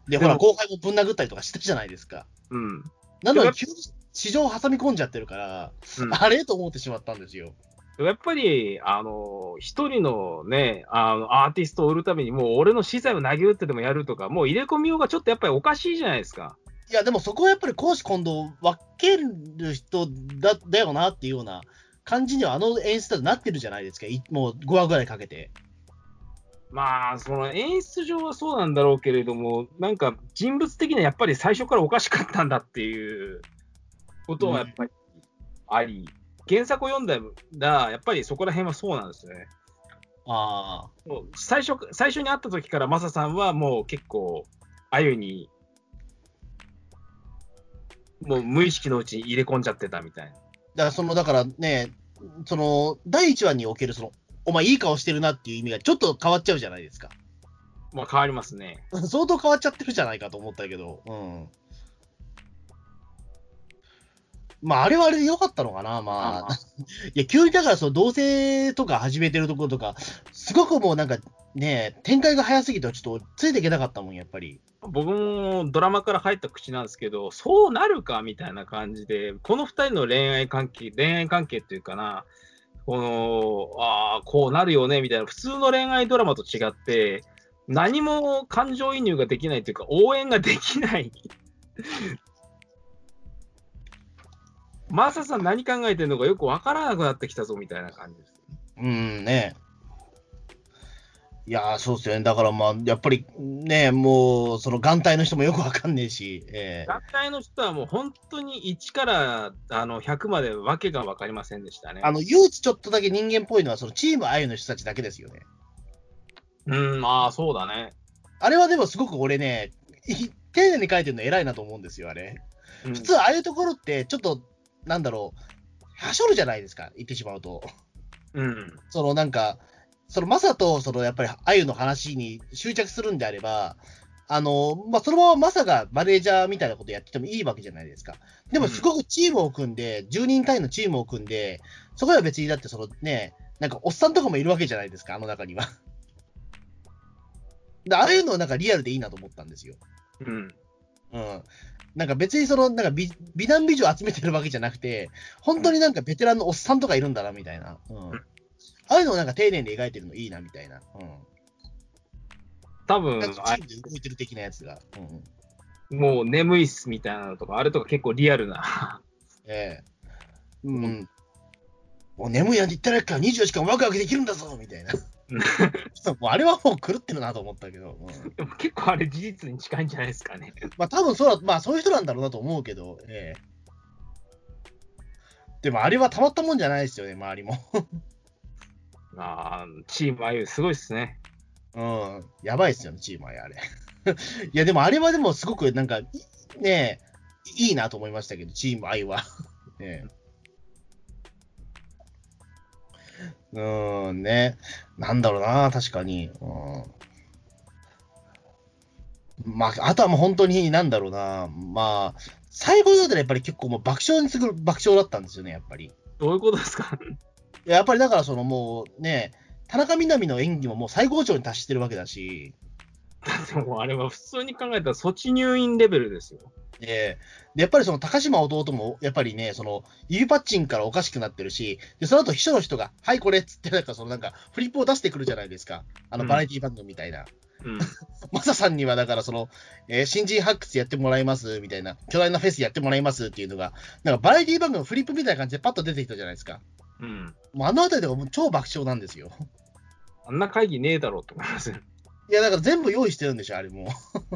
で、ほら、後輩もぶん殴ったりとかしたじゃないですか。うん。なのに、急に市場を挟み込んじゃってるから、うんあれと思ってしまったんですよ。やっぱり、あの、一人のね、あの、アーティストを売るために、もう俺の資材を投げ打ってでもやるとか、もう入れ込みようがちょっとやっぱりおかしいじゃないですか。いや、でもそこはやっぱり公私混同分ける人だだよなっていうような感じには、あの演出だとなってるじゃないですか。いもう5話ぐらいかけて。まあ、その演出上はそうなんだろうけれども、なんか人物的にはやっぱり最初からおかしかったんだっていうことはやっぱりあり、原作を読んだら、やっぱりそこら辺はそうなんですよね。あ最初最初に会った時からマサさんはもう結構、あゆに、もう無意識のうちに入れ込んじゃってたみたいな。だから、その、だからね、その、第1話における、その、お前いい顔してるなっていう意味がちょっと変わっちゃうじゃないですか。まあ変わりますね。相当変わっちゃってるじゃないかと思ったけど、うん。まあ、あれはあれで良かったのかな、まあ。いや、急にだから、その、同棲とか始めてるところとか、すごくもうなんか、ね、展開が早すぎて、ちょっとついていけなかったもん、やっぱり。僕もドラマから入った口なんですけど、そうなるかみたいな感じで、この2人の恋愛関係、恋愛関係っていうかな、この、ああ、こうなるよねみたいな、普通の恋愛ドラマと違って、何も感情移入ができないというか、応援ができない。マーサさん何考えてるのかよくわからなくなってきたぞみたいな感じです。うんね。いやー、そうですよね。だからまあ、やっぱりね、もう、その眼帯の人もよくわかんねえし、ええ学会の人はもう本当に1からあの100までわけが分かりませんでしたね。あの、唯一ちょっとだけ人間っぽいのは、そのチームあゆの人たちだけですよね。うん、まあそうだね。あれはでもすごく俺ね、い丁寧に書いてるの偉いなと思うんですよ、あれ。うん普通、ああいうところって、ちょっと、なんだろう、はしょるじゃないですか、言ってしまうと。うん。そのなんか、そのマサと、そのやっぱりあゆの話に執着するんであれば、あの、まあ、そのままマサがマネージャーみたいなことやっててもいいわけじゃないですか。でも、すごくチームを組んで、10人単位のチームを組んで、そこは別にだって、そのね、なんかおっさんとかもいるわけじゃないですか、あの中には。でああいうのなんかリアルでいいなと思ったんですよ。うん。うん。なんか別にその、なんか美美男美女集めてるわけじゃなくて、本当になんかベテランのおっさんとかいるんだな、みたいな。うん。ああいうのをなんか丁寧に描いてるのいいな、みたいな。うん。多分なんかあチームで動いてる的なやつが。うん。もう眠いっすみたいなのとか、あれとか結構リアルな。ええうん。もう眠いなんて言ったらから24時間ワクワクできるんだぞみたいな。もうあれはもう狂ってるなと思ったけど。うん、でも結構あれ事実に近いんじゃないですかね。まあ多分そうだ、まあそういう人なんだろうなと思うけど、ええでもあれはたまったもんじゃないですよね、周りも。あーチームあゆすごいっすね。うん。やばいっすよね、チームはあれ。いや、でもあれはでもすごくなんか、いねえ、いいなと思いましたけど、チーム愛は。ねえうーん、ね。なんだろうな、確かに。うん。まあ、あとはもう本当に、なんだろうな、まあ、最後だったらやっぱり結構もう爆笑に次ぐ爆笑だったんですよね、やっぱり。どういうことですか？やっぱりだからそのもうね、田中みな実の演技ももう最高潮に達してるわけだし、でもあれは普通に考えたら措置入院レベルですよ。で、でやっぱりその高島弟も、やっぱりね、その、指パッチンからおかしくなってるし、で、その後秘書の人が、はい、これっつって、なんかそのなんか、フリップを出してくるじゃないですか。あの、うんバラエティ番組みたいな。うん。マサさんにはだからその、えー新人発掘やってもらいます、みたいな、巨大なフェスやってもらいますっていうのが、なんかバラエティ番組のフリップみたいな感じでパッと出てきたじゃないですか。うん。もうあのあたりとかもう超爆笑なんですよ。あんな会議ねえだろうと思いますよ。いや、だから全部用意してるんでしょ、あれもう。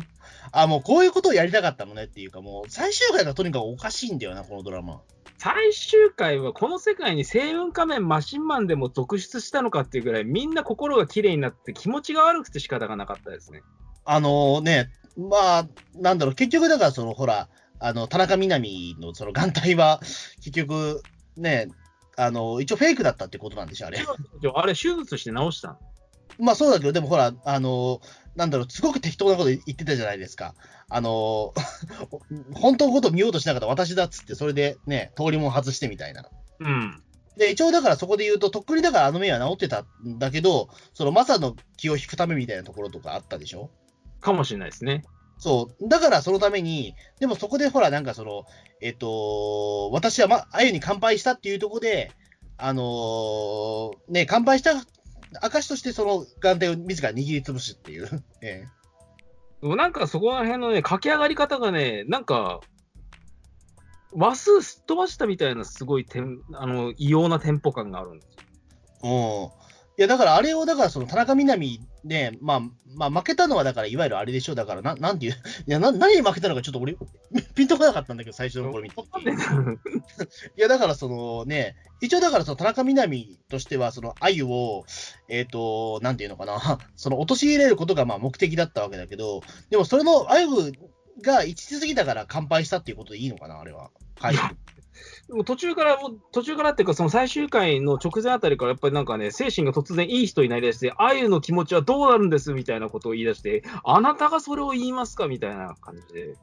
あ、もうこういうことをやりたかったのねっていうか、もう最終回がとにかくおかしいんだよな、このドラマ。最終回はこの世界に星雲仮面マシンマンでも続出したのかっていうぐらいみんな心が綺麗になって気持ちが悪くて仕方がなかったですね。あのね、まあ、なんだろう、結局だから、そのほら、あの田中みな実のその眼帯は、結局、ね、あの一応フェイクだったってことなんでしょ、あれ。あれ手術して治したのまあそうだけど、でもほら、あのなんだろう、すごく適当なこと言ってたじゃないですか。あの 本当のこと見ようとしなかった私だっつって、それでね、通りもん外してみたいな。うん。で、一応だからそこで言うと、とっくにだからあの目は治ってたんだけど、そのマサの気を引くためみたいなところとかあったでしょ？かもしれないですね。そう。だからそのために、でもそこでほら、なんかその、えっと、私は、ま、あゆに乾杯したっていうところで、あのーね、乾杯した証としてその眼帯を自ら握りつぶすっていう。ええでもなんかそこら辺のね、駆け上がり方がね、なんか、話数すっ飛ばしたみたいなすごいテンあの異様なテンポ感があるんですよ。うん。いや、だからあれを、だからその田中みな実で、まあ、まあ、負けたのは、だからいわゆるあれでしょ、だからな、なんていう、いや、な何に負けたのかちょっと俺、ピンとこなかったんだけど、最初の頃見た時わかんねえな いや、だからそのね、一応だからその田中みな実としては、その愛を、えっ、と、なんていうのかな、その陥れることがまあ目的だったわけだけど、でもそれの愛が一致すぎたから乾杯したっていうことでいいのかな、あれは。はい。でも途中から、もう途中からっていうか、その最終回の直前あたりから、やっぱりなんかね、精神が突然いい人になりだして、あゆの気持ちはどうなるんですみたいなことを言い出して、あなたがそれを言いますかみたいな感じで。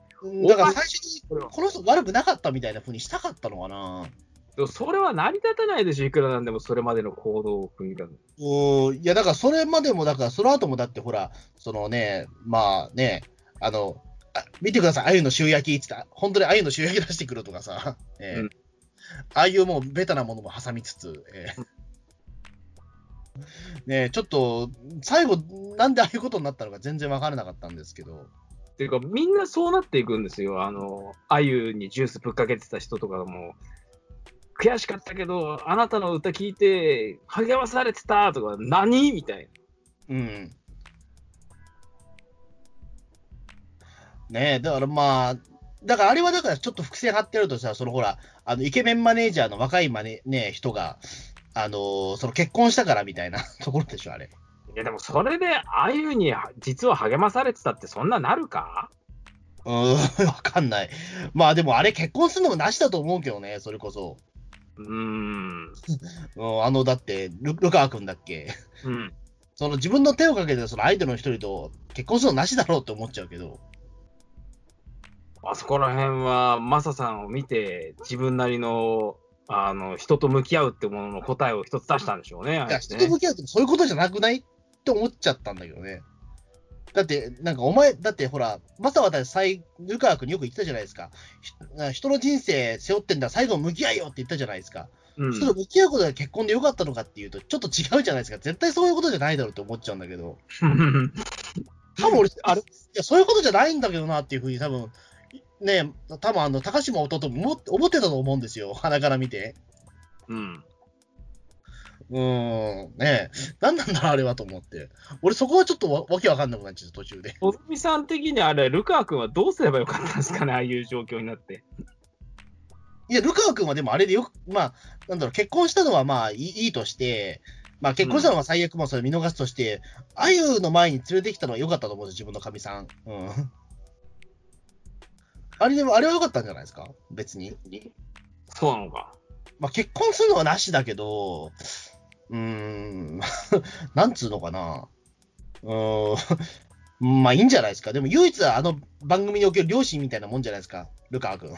だから最初に、この人悪くなかったみたいな風にしたかったのかな。でもそれは成り立たないでしょ、いくらなんでもそれまでの行動を組みが。おいや、だからそれまでも、だからその後もだってほら、そのね、まあね、あの、あ見てください、あゆの塩焼きって言った。本当にあゆの塩焼き出してくるとかさ、えー。うん。ああいうもうベタなものも挟みつつ、えー。ねえちょっと、最後、なんでああいうことになったのか全然分からなかったんですけど、っていうか、みんなそうなっていくんですよ。あの、あゆにジュースぶっかけてた人とかも、悔しかったけど、あなたの歌聞いて、励まされてたとか、何みたいうん。ねえ、だからまあ、だからあれはだからちょっと伏線張ってあるとさ、そのほら、あのイケメンマネージャーの若いマネ、ね、人が、あのーその結婚したからみたいな ところでしょ、あれ。な。いや、でもそれで、あゆに実は励まされてたって、そんななるか？うーん、わかんない。まあでもあれ結婚するのもなしだと思うけどね、それこそ。うーん。うん、あの、だって、ルルカワ君だっけ？うん。その自分の手をかけて、そのアイドルの一人と結婚するのなしだろうって思っちゃうけど。あそこら辺は、マサさんを見て、自分なりの、あの、人と向き合うってものの答えを一つ出したんでしょうね。あいや、人と向き合うってそういうことじゃなくないって思っちゃったんだけどね。だって、なんかお前、だってほら、まさわた最、ルカワ君によく言ってたじゃないですか。ひ人の人生背負ってんだ、最後向き合いよって言ったじゃないですか。うん人と向き合うことが結婚でよかったのかっていうと、ちょっと違うじゃないですか。絶対そういうことじゃないだろうって思っちゃうんだけど。多分俺、あれ、いや、そういうことじゃないんだけどなっていうふうに多分、ね、多分あの、高島弟も思って思ってたと思うんですよ。鼻から見て。うん。うーん、ねえ、何なんだろう、あれはと思って。俺、そこはちょっとわわけわかんなくなっちゃった、途中で。小泉さん的にあれ、ルカワ君はどうすればよかったんですかね、ああいう状況になって。いや、ルカワ君はでもあれでよく、まあ、なんだろう、結婚したのはまあいいいいとして、まあ結婚したのは最悪もそれ見逃すとして、あゆの前に連れてきたのは良かったと思うんですよ、自分のかみさん。うん。あれでも、あれは良かったんじゃないですか？別に。そうなのか。まあ結婚するのはなしだけど、うーん、なんつうのかな。うーん、まあいいんじゃないですか？でも唯一あの番組における両親みたいなもんじゃないですか、ルカワ君。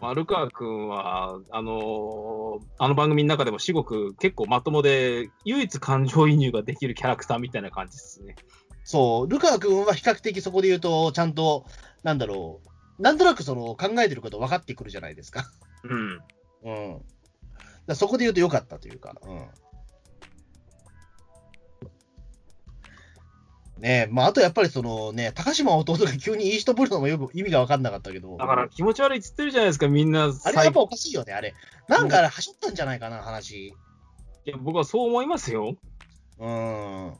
丸川君は、あのーあの番組の中でも至極結構まともで、唯一感情移入ができるキャラクターみたいな感じですね。そう、ルカワ君は比較的そこで言うと、ちゃんと、なんだろう、なんとなくその考えてること分かってくるじゃないですか。うん。うん。だそこで言うと良かったというか、うん。ねえ、まあ、あとやっぱりそのね、高島弟が急にいい人ぶるのもよく意味が分かんなかったけど、だから気持ち悪いっつってるじゃないですか、みんな。あれやっぱおかしいよね、あれ。なんかあれ、はしょったんじゃないかな、話。いや僕はそう思いますよ。うん。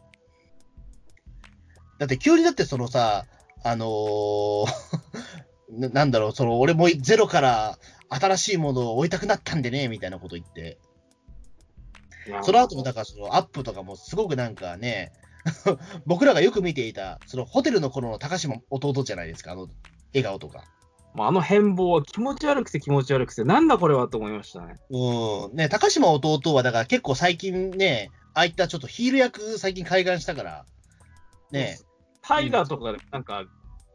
だって急にだってそのさ、あのーななんだろう、その俺もゼロから新しいものを追いたくなったんでね、みたいなこと言って。その後もだからそのアップとかもすごくなんかね、僕らがよく見ていた、そのホテルの頃の高島弟じゃないですか、あの笑顔とか。まああの変貌は気持ち悪くて気持ち悪くて、なんだこれはと思いましたね。うん。ね、高島弟はだから結構最近ね、ああいったちょっとヒール役最近開眼したから、ね、タイガーとかでなんか、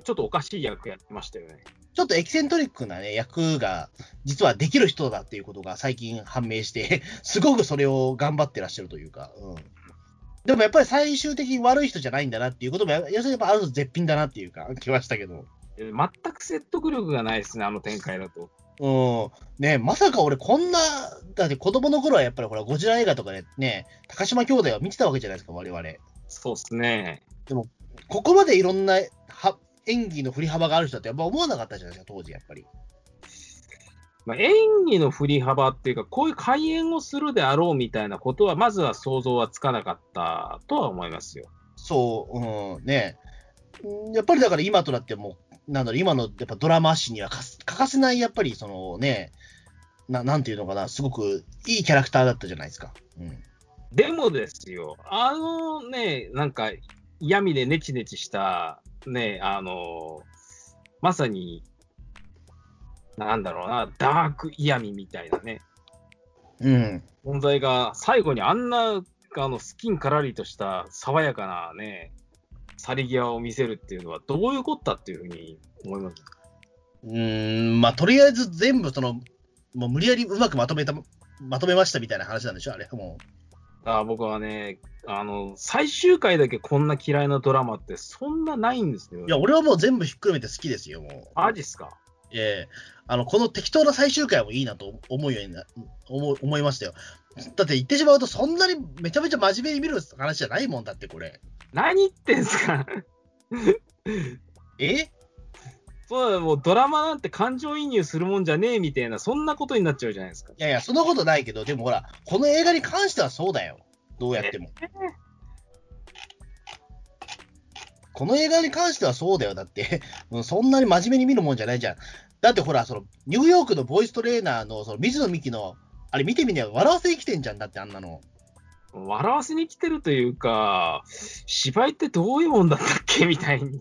ちょっとおかしい役やってましたよね。ちょっとエキセントリックなね、役が実はできる人だっていうことが最近判明して、すごくそれを頑張ってらっしゃるというか、うん。でもやっぱり最終的に悪い人じゃないんだなっていうことも、要するにやっぱあると絶品だなっていうか、気はしたけど。え全く説得力がないですね、あの展開だと。うん。ねまさか俺こんな、だって子供の頃はやっぱりほら、ゴジラ映画とかでね、高島兄弟は見てたわけじゃないですか、我々。そうですね。ここまでいろんなは演技の振り幅がある人だってやっぱ思わなかったじゃないですか、当時やっぱり。まあ、演技の振り幅っていうか、こういう開演をするであろうみたいなことは、まずは想像はつかなかったとは思いますよ。そう、うん、ね。うんやっぱりだから今となっても、なんだろう、今のやっぱドラマ史には欠かせない、やっぱりそのね、ななんていうのかな、すごくいいキャラクターだったじゃないですか。うん。でもですよ、あのね、なんか嫌味でネチネチした、ね、あの、まさに、なんだろうな、ダーク嫌味みたいなね、うん。存在が最後にあんなあのスキンからりとした爽やかなね、去り際を見せるっていうのはどういうことだっていうふうに思います？うーん、まあ、とりあえず全部その、もう無理やりうまくまとめた、まとめましたみたいな話なんでしょ、あれ。もあ僕はね、あの、最終回だけこんな嫌いなドラマってそんなないんですよ、う。いや、俺はもう全部ひっくるめて好きですよ、もう。マジっすか？ええあの、この適当な最終回もいいなと思うようにな、思う思いましたよ。だって言ってしまうと、そんなにめちゃめちゃ真面目に見る話じゃないもんだって、これ。何言ってんすか？え？そうだ、もうドラマなんて感情移入するもんじゃねえみたいな、そんなことになっちゃうじゃないですか。いやいや、そんなことないけど、でもほら、この映画に関してはそうだよ。どうやっても。この映画に関してはそうだよ。だって、うんそんなに真面目に見るもんじゃないじゃん。だってほら、その、ニューヨークのボイストレーナーの、その、水野美紀の、あれ見てみりゃ笑わせに来てんじゃん。だってあんなの。笑わせに来てるというか、芝居ってどういうもんだったっけ？みたいに。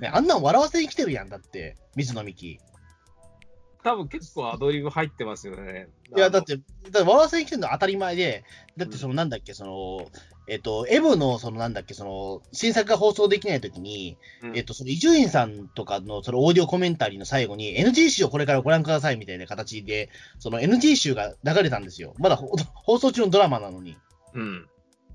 ね、あんなん笑わせに来てるやん。だって、水野美紀。多分結構アドリブ入ってますよね。いや、だって、だって笑わせに来てるのは当たり前で、だってそのなんだっけ、その、えっと、エブの、そのなんだっけ、その、新作が放送できないときに、あの、えっと、その伊集院さんとかのそのオーディオコメンタリーの最後に NG 集をこれからご覧くださいみたいな形で、その NG 集が流れたんですよ。まだほ 放送中のドラマなのに。うん。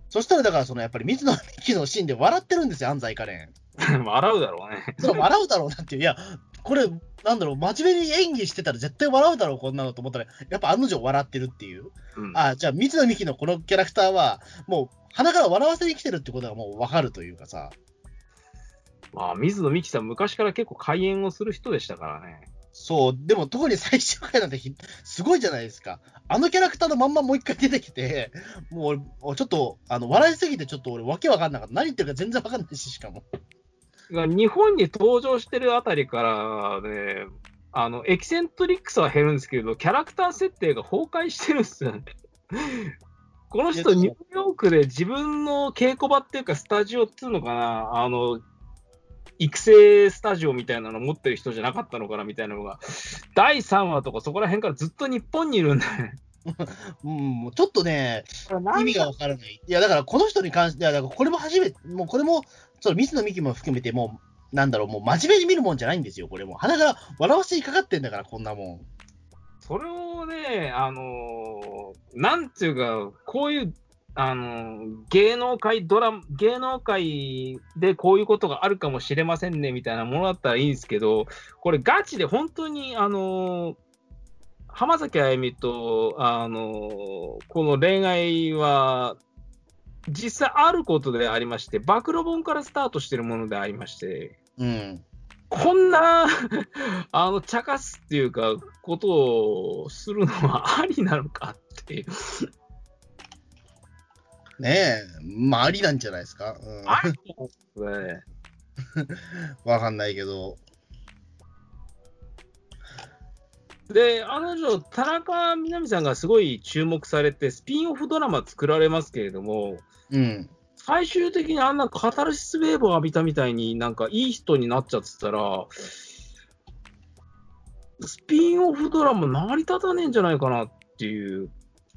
そしたらだからそのやっぱり水野美紀のシーンで笑ってるんですよ、安西カレン。笑うだろうね。それ笑うだろうなっていう。いや、これ、なんだろう、真面目に演技してたら絶対笑うだろう、こんなのと思ったら、やっぱ案の定笑ってるっていう。うん、あ、じゃあ水野美紀のこのキャラクターは、もう鼻から笑わせに来てるってことがもうわかるというかさ。まあ、水野美紀さん、昔から結構開演をする人でしたからね。そう、でも特に最終回なんてひすごいじゃないですか。あのキャラクターのまんまもう一回出てきて、もう俺もうちょっと、あの、笑いすぎてちょっと俺わけわかんなかった。何言ってるか全然わかんないし、しかも。が日本に登場してるあたりからね、あの、エキセントリックさは減るんですけど、キャラクター設定が崩壊してるんですよね。この人、いやニューヨークで自分の稽古場っていうか、スタジオっていうのかな、あの、育成スタジオみたいなの持ってる人じゃなかったのかなみたいなのが、第3話とかそこら辺からずっと日本にいるんだね。うん、ちょっとね、意味がわからない。いや、だからこの人に関しては、だからこれも初めて、もうこれも、その水野美紀も含めて、もう、なんだろう、もう真面目に見るもんじゃないんですよ、これも。鼻から笑わせにかかってんだから、こんなもん。それをね、あのーなんていうか、こういう、あのー芸能界ドラマ、芸能界でこういうことがあるかもしれませんねみたいなものだったらいいんですけど、これガチで本当に、あのー浜崎あゆみと、あのこの恋愛は、実際あることでありまして、暴露本からスタートしてるものでありまして、うん。こんな、あの、茶化すっていうか、ことをするのはありなのかっていう。ねえ、まあ、ありなんじゃないですか。うん。あり。わかんないけど。で、あの女、田中みな実さんがすごい注目されて、スピンオフドラマ作られますけれども、うん。最終的にあんなカタルシスウェーブを浴びたみたいになんかいい人になっちゃってたら、スピンオフドラマ成り立たねえんじゃないかなっていう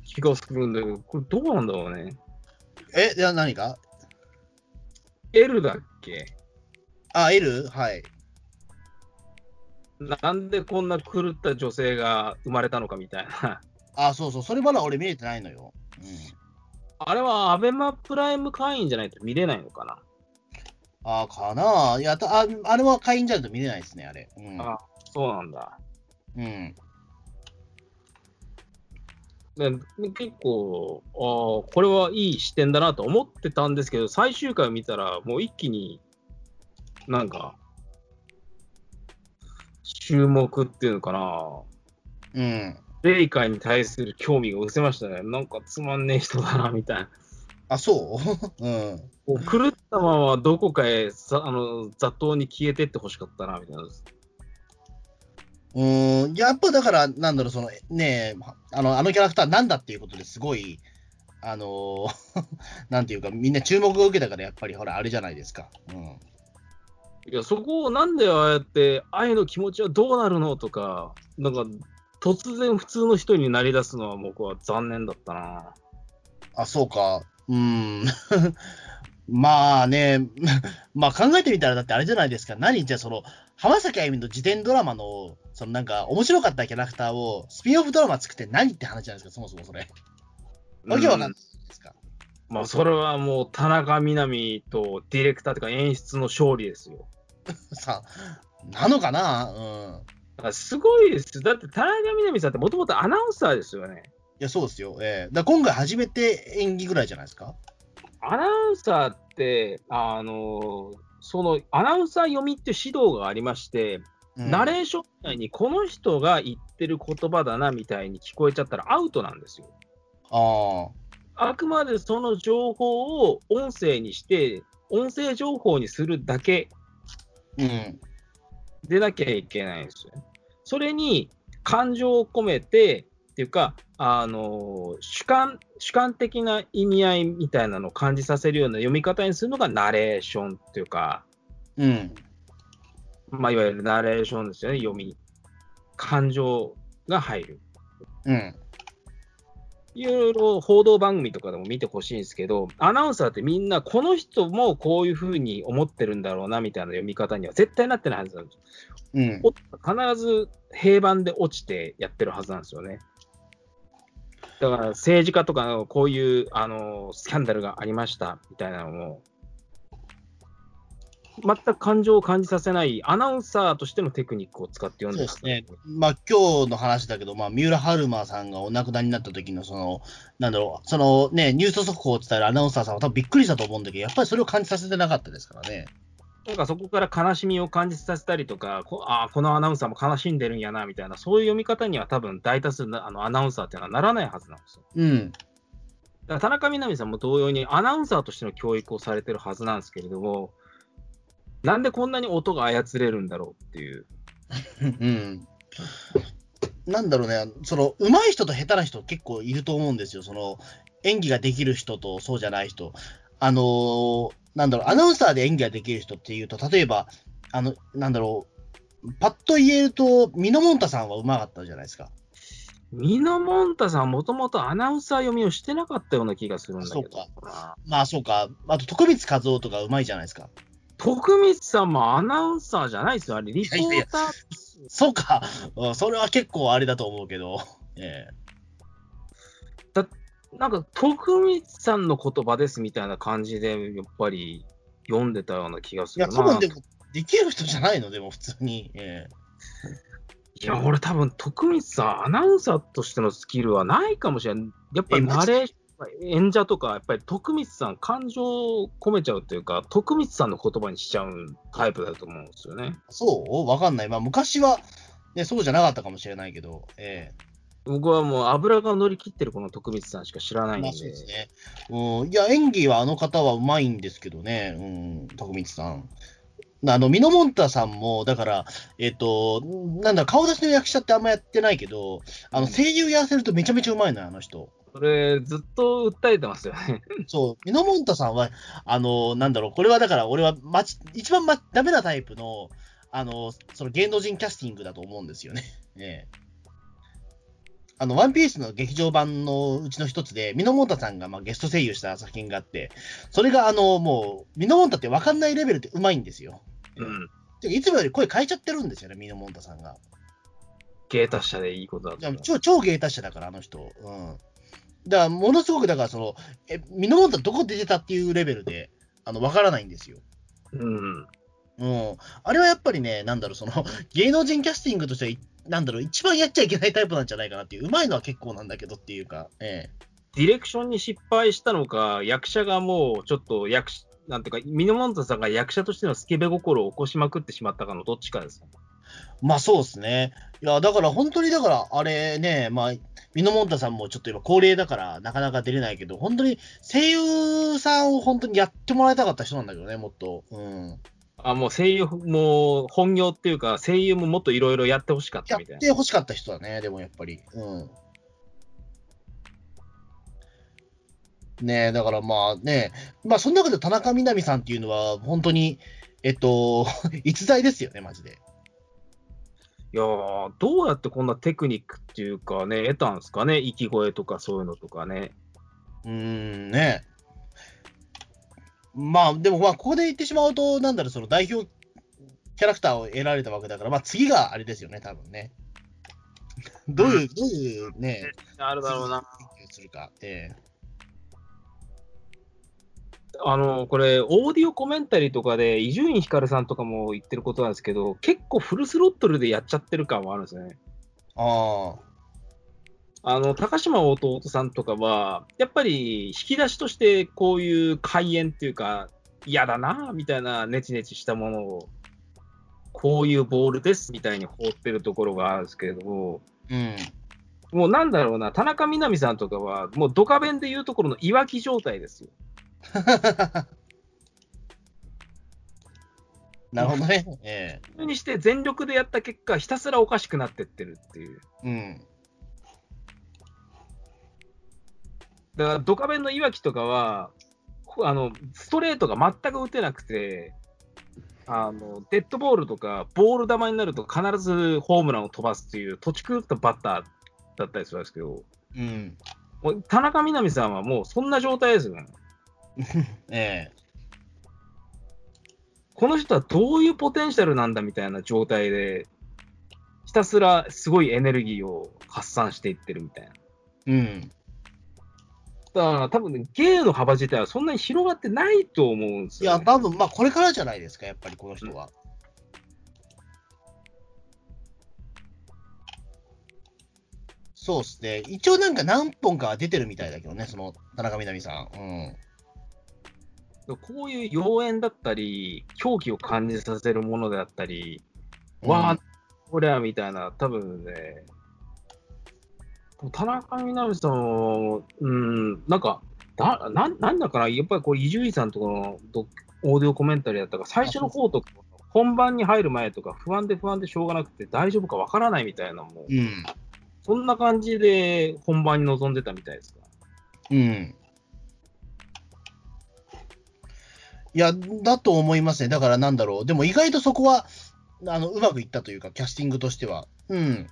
気がするんだけど、これどうなんだろうね。え、いや、何か L だっけ？あ、L? はい。なんでこんな狂った女性が生まれたのかみたいな。あ、そうそう、それまだ俺見れてないのよ。うん。あれはアベマプライム会員じゃないと見れないのかな？あ、かな？あいやたあ、あれは会員じゃないと見れないですね、あれ。うん。あそうなんだ。うん。で結構、あーこれはいい視点だなと思ってたんですけど、最終回を見たら、もう一気になんか、注目っていうのかな、うん。霊界に対する興味が失せましたね。なんかつまんねえ人だな、みたいな。あ、そう？うん。狂ったままどこかへさあの雑踏に消えてってほしかったな、みたいな。うーん、やっぱだから、なんだろう、その、ねえ、あの、あのキャラクターなんだっていうことですごい、あのー なんていうか、みんな注目を受けたから、やっぱり、ほら、あれじゃないですか。うん。いや、そこをなんでああやって、愛の気持ちはどうなるのとか、なんか、突然普通の人になり出すのは僕は残念だったな。あ、そうか。うーん。まあね、まあ考えてみたら、だってあれじゃないですか。何じゃあその、浜崎あゆみの自伝ドラマの、そのなんか、面白かったキャラクターを、スピンオフドラマ作って何って話じゃないですか、そもそもそれ。わけわかんないですか。まあ、それはもう田中みな実とディレクターとか演出の勝利ですよ。さなのかな？うん。すごいです。だって田中みな実さんってもともとアナウンサーですよね。いや、そうですよ。ええだ今回初めて演技ぐらいじゃないですか？アナウンサーって、あの、そのアナウンサー読みっていう指導がありまして、うんナレーションみたいにこの人が言ってる言葉だなみたいに聞こえちゃったらアウトなんですよ。ああ。あくまでその情報を音声にして、音声情報にするだけうん。でなきゃいけないんですよ。それに感情を込めて、っていうか、あの主観主観的な意味合いみたいなのを感じさせるような読み方にするのがナレーションっていうか、うん。まあ、いわゆるナレーションですよね、読み。感情が入る。うん。いろいろ報道番組とかでも見てほしいんですけど、アナウンサーってみんな、この人もこういうふうに思ってるんだろうなみたいな読み方には絶対なってないはずなんですよ。うん。お必ず平板で落ちてやってるはずなんですよね。だから政治家とかのこういうあのスキャンダルがありましたみたいなのも、全く感情を感じさせないアナウンサーとしてのテクニックを使って読んでそうですね。まあ今日の話だけど、まあ三浦春馬さんがお亡くなりになった時のその、なんだろう、そのね、ニュース速報を伝えるアナウンサーさんは多分びっくりしたと思うんだけど、やっぱりそれを感じさせてなかったですからね。なんかそこから悲しみを感じさせたりとか、こあーこのアナウンサーも悲しんでるんやなみたいな、そういう読み方には多分大多数のあのアナウンサーっていうのはならないはずなんですよ。うん。だから田中みな実さんも同様にアナウンサーとしての教育をされてるはずなんですけれども、なんでこんなに音が操れるんだろうっていう。うん。なんだろうね、その、上手い人と下手な人結構いると思うんですよ。その、演技ができる人とそうじゃない人。あのーなんだろう、アナウンサーで演技ができる人っていうと、例えば、あの、なんだろう、パッと言えると、ミノモンタさんは上手かったじゃないですか。ミノモンタさん、もともとアナウンサー読みをしてなかったような気がするんだけど。そうかまあそうか。あと、徳光和夫とかうまいじゃないですか。徳光さんもアナウンサーじゃないですよ。あれ、リポーター。そうか。うんそれは結構あれだと思うけど。えなんか、徳光さんの言葉ですみたいな感じで、やっぱり読んでたような気がすえいや。多分でも、できる人じゃないのでも普通に。えいや、俺多分、徳光さん、アナウンサーとしてのスキルはないかもしれない。やっぱりえマジナレーション演者とか、やっぱり徳光さん、感情を込めちゃうというか、徳光さんの言葉にしちゃうタイプだと思うんですよね。そう？わかんない。まあ昔は、ね、そうじゃなかったかもしれないけど。え僕はもう油が乗り切ってるこの徳光さんしか知らないんで。そうですね。うん。いや、演技はあの方はうまいんですけどね。うん。徳光さん。あの、ミノモンタさんも、だから、えっ、と、なんだ、顔出しの役者ってあんまやってないけど、あの、声優やらせるとめちゃめちゃうまいのよ、あの人。それ、ずっと訴えてますよね。そう、ミノモンタさんは、あの、なんだろう、これはだから、俺は、まち、一番、ま、ダメなタイプの、あの、その芸能人キャスティングだと思うんですよね。ええ。あの、ワンピースの劇場版のうちの一つで、ミノモンタさんが、まあ、ゲスト声優した作品があって、それが、あの、もう、ミノモンタって分かんないレベルでうまいんですよ。うん。いつもより声変えちゃってるんですよね、ミノモンタさんが。芸達者でいいことだと。超超芸達者だから、あの人。うん。だから、ものすごく、だから、その、え、ミノモンタどこ出てたっていうレベルで、あの、分からないんですよ。うん。うん。あれはやっぱりね、なんだろう、その、芸能人キャスティングとしては、いなんだろう、一番やっちゃいけないタイプなんじゃないかなっていう、うまいのは結構なんだけどっていうか、えディレクションに失敗したのか、役者がもうちょっと役し、なんていうか、ミノモンタさんが役者としてのスケベ心を起こしまくってしまったかのどっちかです。えまあそうですね。いや、だから本当に、だから、あれね、まあ、ミノモンタさんもちょっと今高齢だから、なかなか出れないけど、本当に声優さんを本当にやってもらいたかった人なんだけどね、もっと。うん。あ、もう声優も本業っていうか、声優ももっといろいろやってほしかっやったみたいな。て欲しかった人だね、でもやっぱり。うん。ねえ、だからまあね、まあその中で田中みな実さんっていうのは、本当に、えっと、逸材ですよね、マジで。いやー、どうやってこんなテクニックっていうかね、得たんですかね、息声とかそういうのとかね。うーん、ねまあ、でもまあ、ここで言ってしまうと、なんだろう、その代表キャラクターを得られたわけだから、まあ次があれですよね、多分ね。どういう、どういうね、あるだろうな。するか。ええあの、これ、オーディオコメンタリーとかで、伊集院光さんとかも言ってることなんですけど、結構フルスロットルでやっちゃってる感はあるんですよね。ああ。あの、高島弟さんとかは、やっぱり引き出しとしてこういう開演っていうか、嫌だな、みたいなネチネチしたものを、こういうボールです、みたいに放ってるところがあるんですけれども、うん。もうなんだろうな、田中みな実さんとかは、もうドカベンでいうところのいわき状態ですよ。なるほどね。えそれにして全力でやった結果、ひたすらおかしくなってってるっていう。えうん。だから、ドカベンのいわきとかは、こあの、ストレートが全く打てなくて、あの、デッドボールとか、ボール球になると必ずホームランを飛ばすっていう、土地狂ったバッターだったりするんですけど、うん。もう田中みな実さんはもうそんな状態ですよね。ええこの人はどういうポテンシャルなんだみたいな状態で、ひたすらすごいエネルギーを発散していってるみたいな。うん。だから多分ね、芸の幅自体はそんなに広がってないと思うんですいや、よ、ね。多分まあ、これからじゃないですか、やっぱりこの人は。そうですね。一応なんか何本かは出てるみたいだけどね、その田中みな実さん。うん。こういう妖艶だったり、狂気を感じさせるものであったり、わあ、こりゃみたいな、多分ね、田中みな実さんは、うん、なんか、だななんだかな、やっぱりこれ、伊集院さんとかのどオーディオコメンタリーだったから、最初の方とか、本番に入る前とか、不安で不安でしょうがなくて、大丈夫かわからないみたいな、もう、うん。そんな感じで本番に臨んでたみたいですか？ら。うん。いや、だと思いますね。だからなんだろう。でも意外とそこは、あの、うまくいったというか、キャスティングとしては。うん。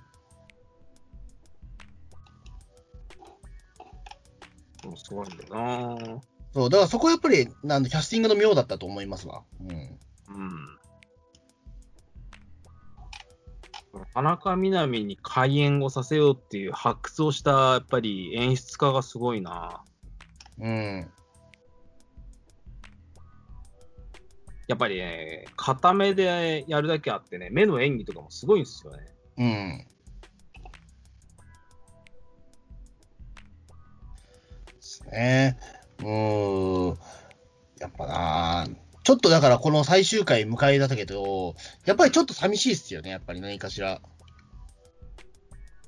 もすごいんだよな。そう、だからそこはやっぱり、なんキャスティングの妙だったと思いますわ。うん。うん。田中みな実に開演をさせようっていう発掘をした、やっぱり演出家がすごいな。うん。やっぱりね、固めでやるだけあってね、目の演技とかもすごいんですよね。うん。ですね。うーん。やっぱなちょっとだからこの最終回迎えだったけど、やっぱりちょっと寂しいっすよね、やっぱり何かしら。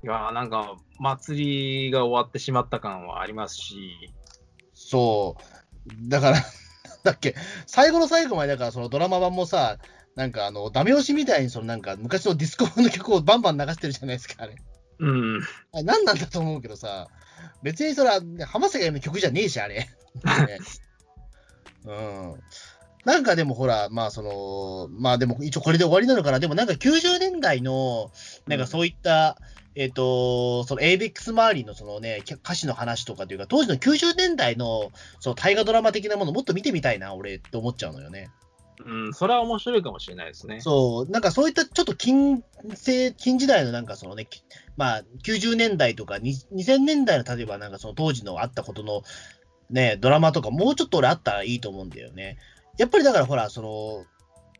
いやーなんか、祭りが終わってしまった感はありますし、そう。だから、だっけ、最後の最後までだからそのドラマ版もさ、なんかあの、ダメ押しみたいにそのなんか昔のディスコの曲をバンバン流してるじゃないですか、あれ。うん。あれ何なんだと思うけどさ、別にそれは、ね、浜崎あゆみの曲じゃねえし、あれ。ね うん。なんかでもほら、まあその、まあでも一応これで終わりなのかな。でもなんか90年代の、なんかそういった、えっ、と、その ABEX 周りのそのね、歌詞の話とかというか、当時の90年代のその大河ドラマ的なものをもっと見てみたいな、俺って思っちゃうのよね。うん、それは面白いかもしれないですね。そう、なんかそういったちょっと近世、近時代のなんかそのね、きまあ90年代とかに2000年代の例えばなんかその当時のあったことのね、ドラマとかもうちょっと俺あったらいいと思うんだよね。やっぱりだからほら、その、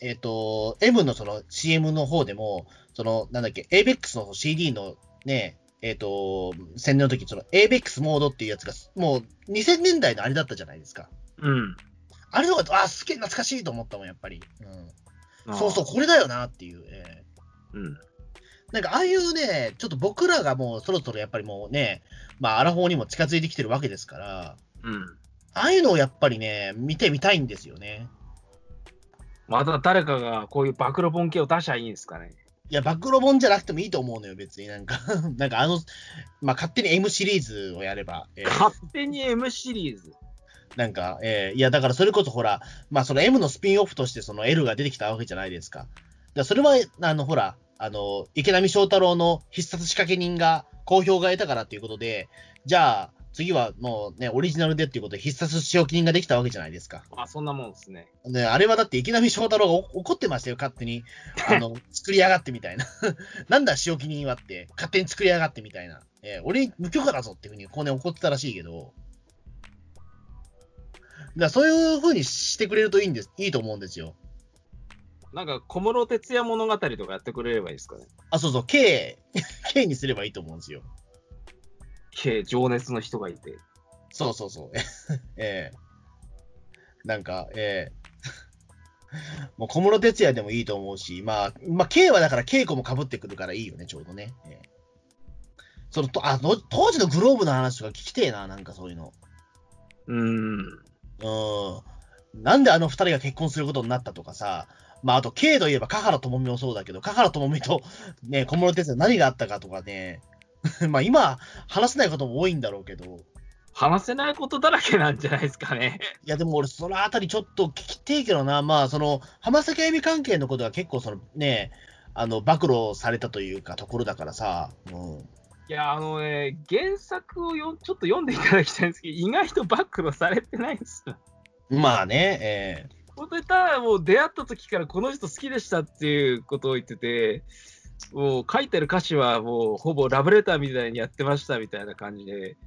えっ、と、M のその CM の方でも、その、なんだっけ、ABEX の CD のね、えっ、と、宣伝の時、その ABEX モードっていうやつが、もう2000年代のあれだったじゃないですか。うん。あれのが、あ、すげえ懐かしいと思ったもん、やっぱり。うん。そうそう、う。これだよなっていう。えーうん。なんかああいうね、ちょっと僕らがもうそろそろやっぱりもうね、まあ、アラフォーにも近づいてきてるわけですから、うん。ああいうのをやっぱりね、見てみたいんですよね。また誰かがこういう暴露本系を出しゃいいんですかね。いや、暴露本じゃなくてもいいと思うのよ、別になんか。なんかあの、まあ、勝手に M シリーズをやれば、えー勝手に M シリーズ。なんか、えーいや、だからそれこそほら、まあ、その M のスピンオフとしてその L が出てきたわけじゃないですか。だそれは、あの、ほら、あの、池波正太郎の必殺仕掛け人が好評が得たからっていうことで、じゃあ、次はもうね、オリジナルでっていうことで必殺仕置き人ができたわけじゃないですか。あ、そんなもんですね。ね、あれはだって池波正太郎がお怒ってましたよ、勝手に。あの、作りやがってみたいな。なんだ、仕置き人はって、勝手に作りやがってみたいな。えー俺、無許可だぞっていうふうに、こうね、怒ってたらしいけど。だからそういうふうにしてくれるといいんです、いいと思うんですよ。なんか小室哲哉物語とかやってくれればいいですかね。あ、そうそう、K、K にすればいいと思うんですよ。け情熱の人がいて。そうそうそう。ええなんか、ええ もう小室哲也でもいいと思うし、まあ、まあ、K はだから稽古も被ってくるからいいよね、ちょうどね。ええそのとあの当時のグローブの話とか聞きてえな、なんかそういうの。うーん。うん。なんであの二人が結婚することになったとかさ、まあ、あと K といえば、香原朋美もそうだけど、香原朋美とね、小室哲也何があったかとかね、まあ今、話せないことも多いんだろうけど、話せないことだらけなんじゃないですかね。いや、でも俺、そのあたりちょっと聞きてえけどな、まあ、その、浜崎あゆみ関係のことが結構、そのね、あの、暴露されたというか、ところだからさ、うん。いや、あのね、原作をよちょっと読んでいただきたいんですけど、意外と暴露されてないんですよ。まあね、え本当にただもう出会った時からこの人好きでしたっていうことを言ってて、もう書いてる歌詞はもうほぼラブレターみたいにやってましたみたいな感じで、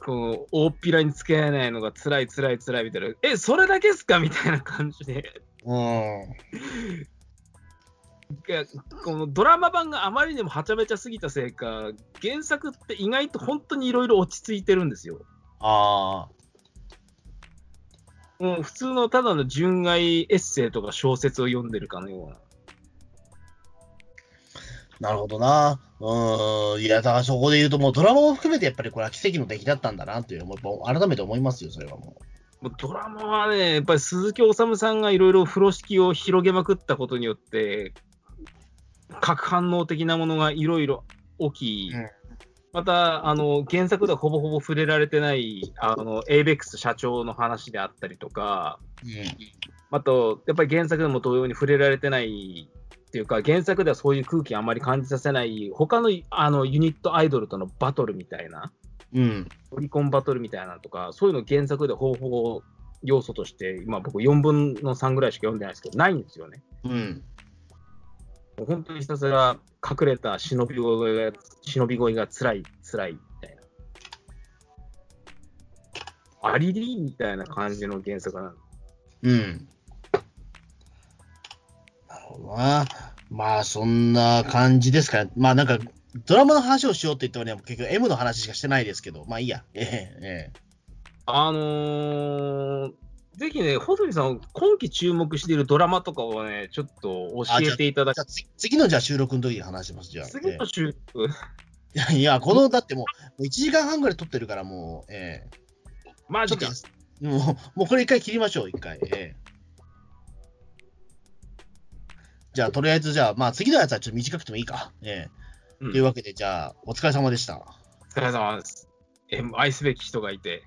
この大っぴらに付き合えないのが辛い辛い辛いみたいな、え、それだけっすかみたいな感じで、えうん。いやこのドラマ版があまりにもはちゃめちゃすぎたせいか、原作って意外と本当にいろいろ落ち着いてるんですよ。ああ、もう普通のただの純愛エッセイとか小説を読んでるかのような。なるほどな。うん。いや、だからそこで言うと、もうドラマも含めて、やっぱりこれは奇跡の出来だったんだな、という、もう改めて思いますよ、それはももうドラマはね、やっぱり鈴木おさむさんがいろいろ風呂敷を広げまくったことによって、核反応的なものがいろいろ起き、うんまたあの原作ではほぼほぼ触れられてないあの ABEX 社長の話であったりとか、う。うん。あと、やっぱり原作でも同様に触れられてないっていうか、原作ではそういう空気あんまり感じさせない、他のあのユニットアイドルとのバトルみたいな、うん。オリコンバトルみたいなのとか、そういうの原作で方法要素として、今僕4分の3ぐらいしか読んでないですけど、ないんですよね。うん。もう本当にひたすら隠れた忍び声が、忍び声が辛い、辛いみたいな。アリリーみたいな感じの原作なんうん。ほどな。まあ、そんな感じですかね。まあ、なんか、ドラマの話をしようって言ってもね、結局 M の話しかしてないですけど、まあいいや。ええええあのー、ぜひね、穂積さん、今期注目しているドラマとかをね、ちょっと教えていただき次次のじゃあ収録の時に話します、じゃあ。次の週、ええいや、この、だってもう、1時間半ぐらい撮ってるから、もう、ええマジかちょっ。と、もう、もうこれ一回切りましょう、一回。ええじゃあ、とりあえず、じゃあ、まあ、次のやつはちょっと短くてもいいか。ええうんというわけで、じゃあ、お疲れ様でした。お疲れ様です。え愛すべき人がいて、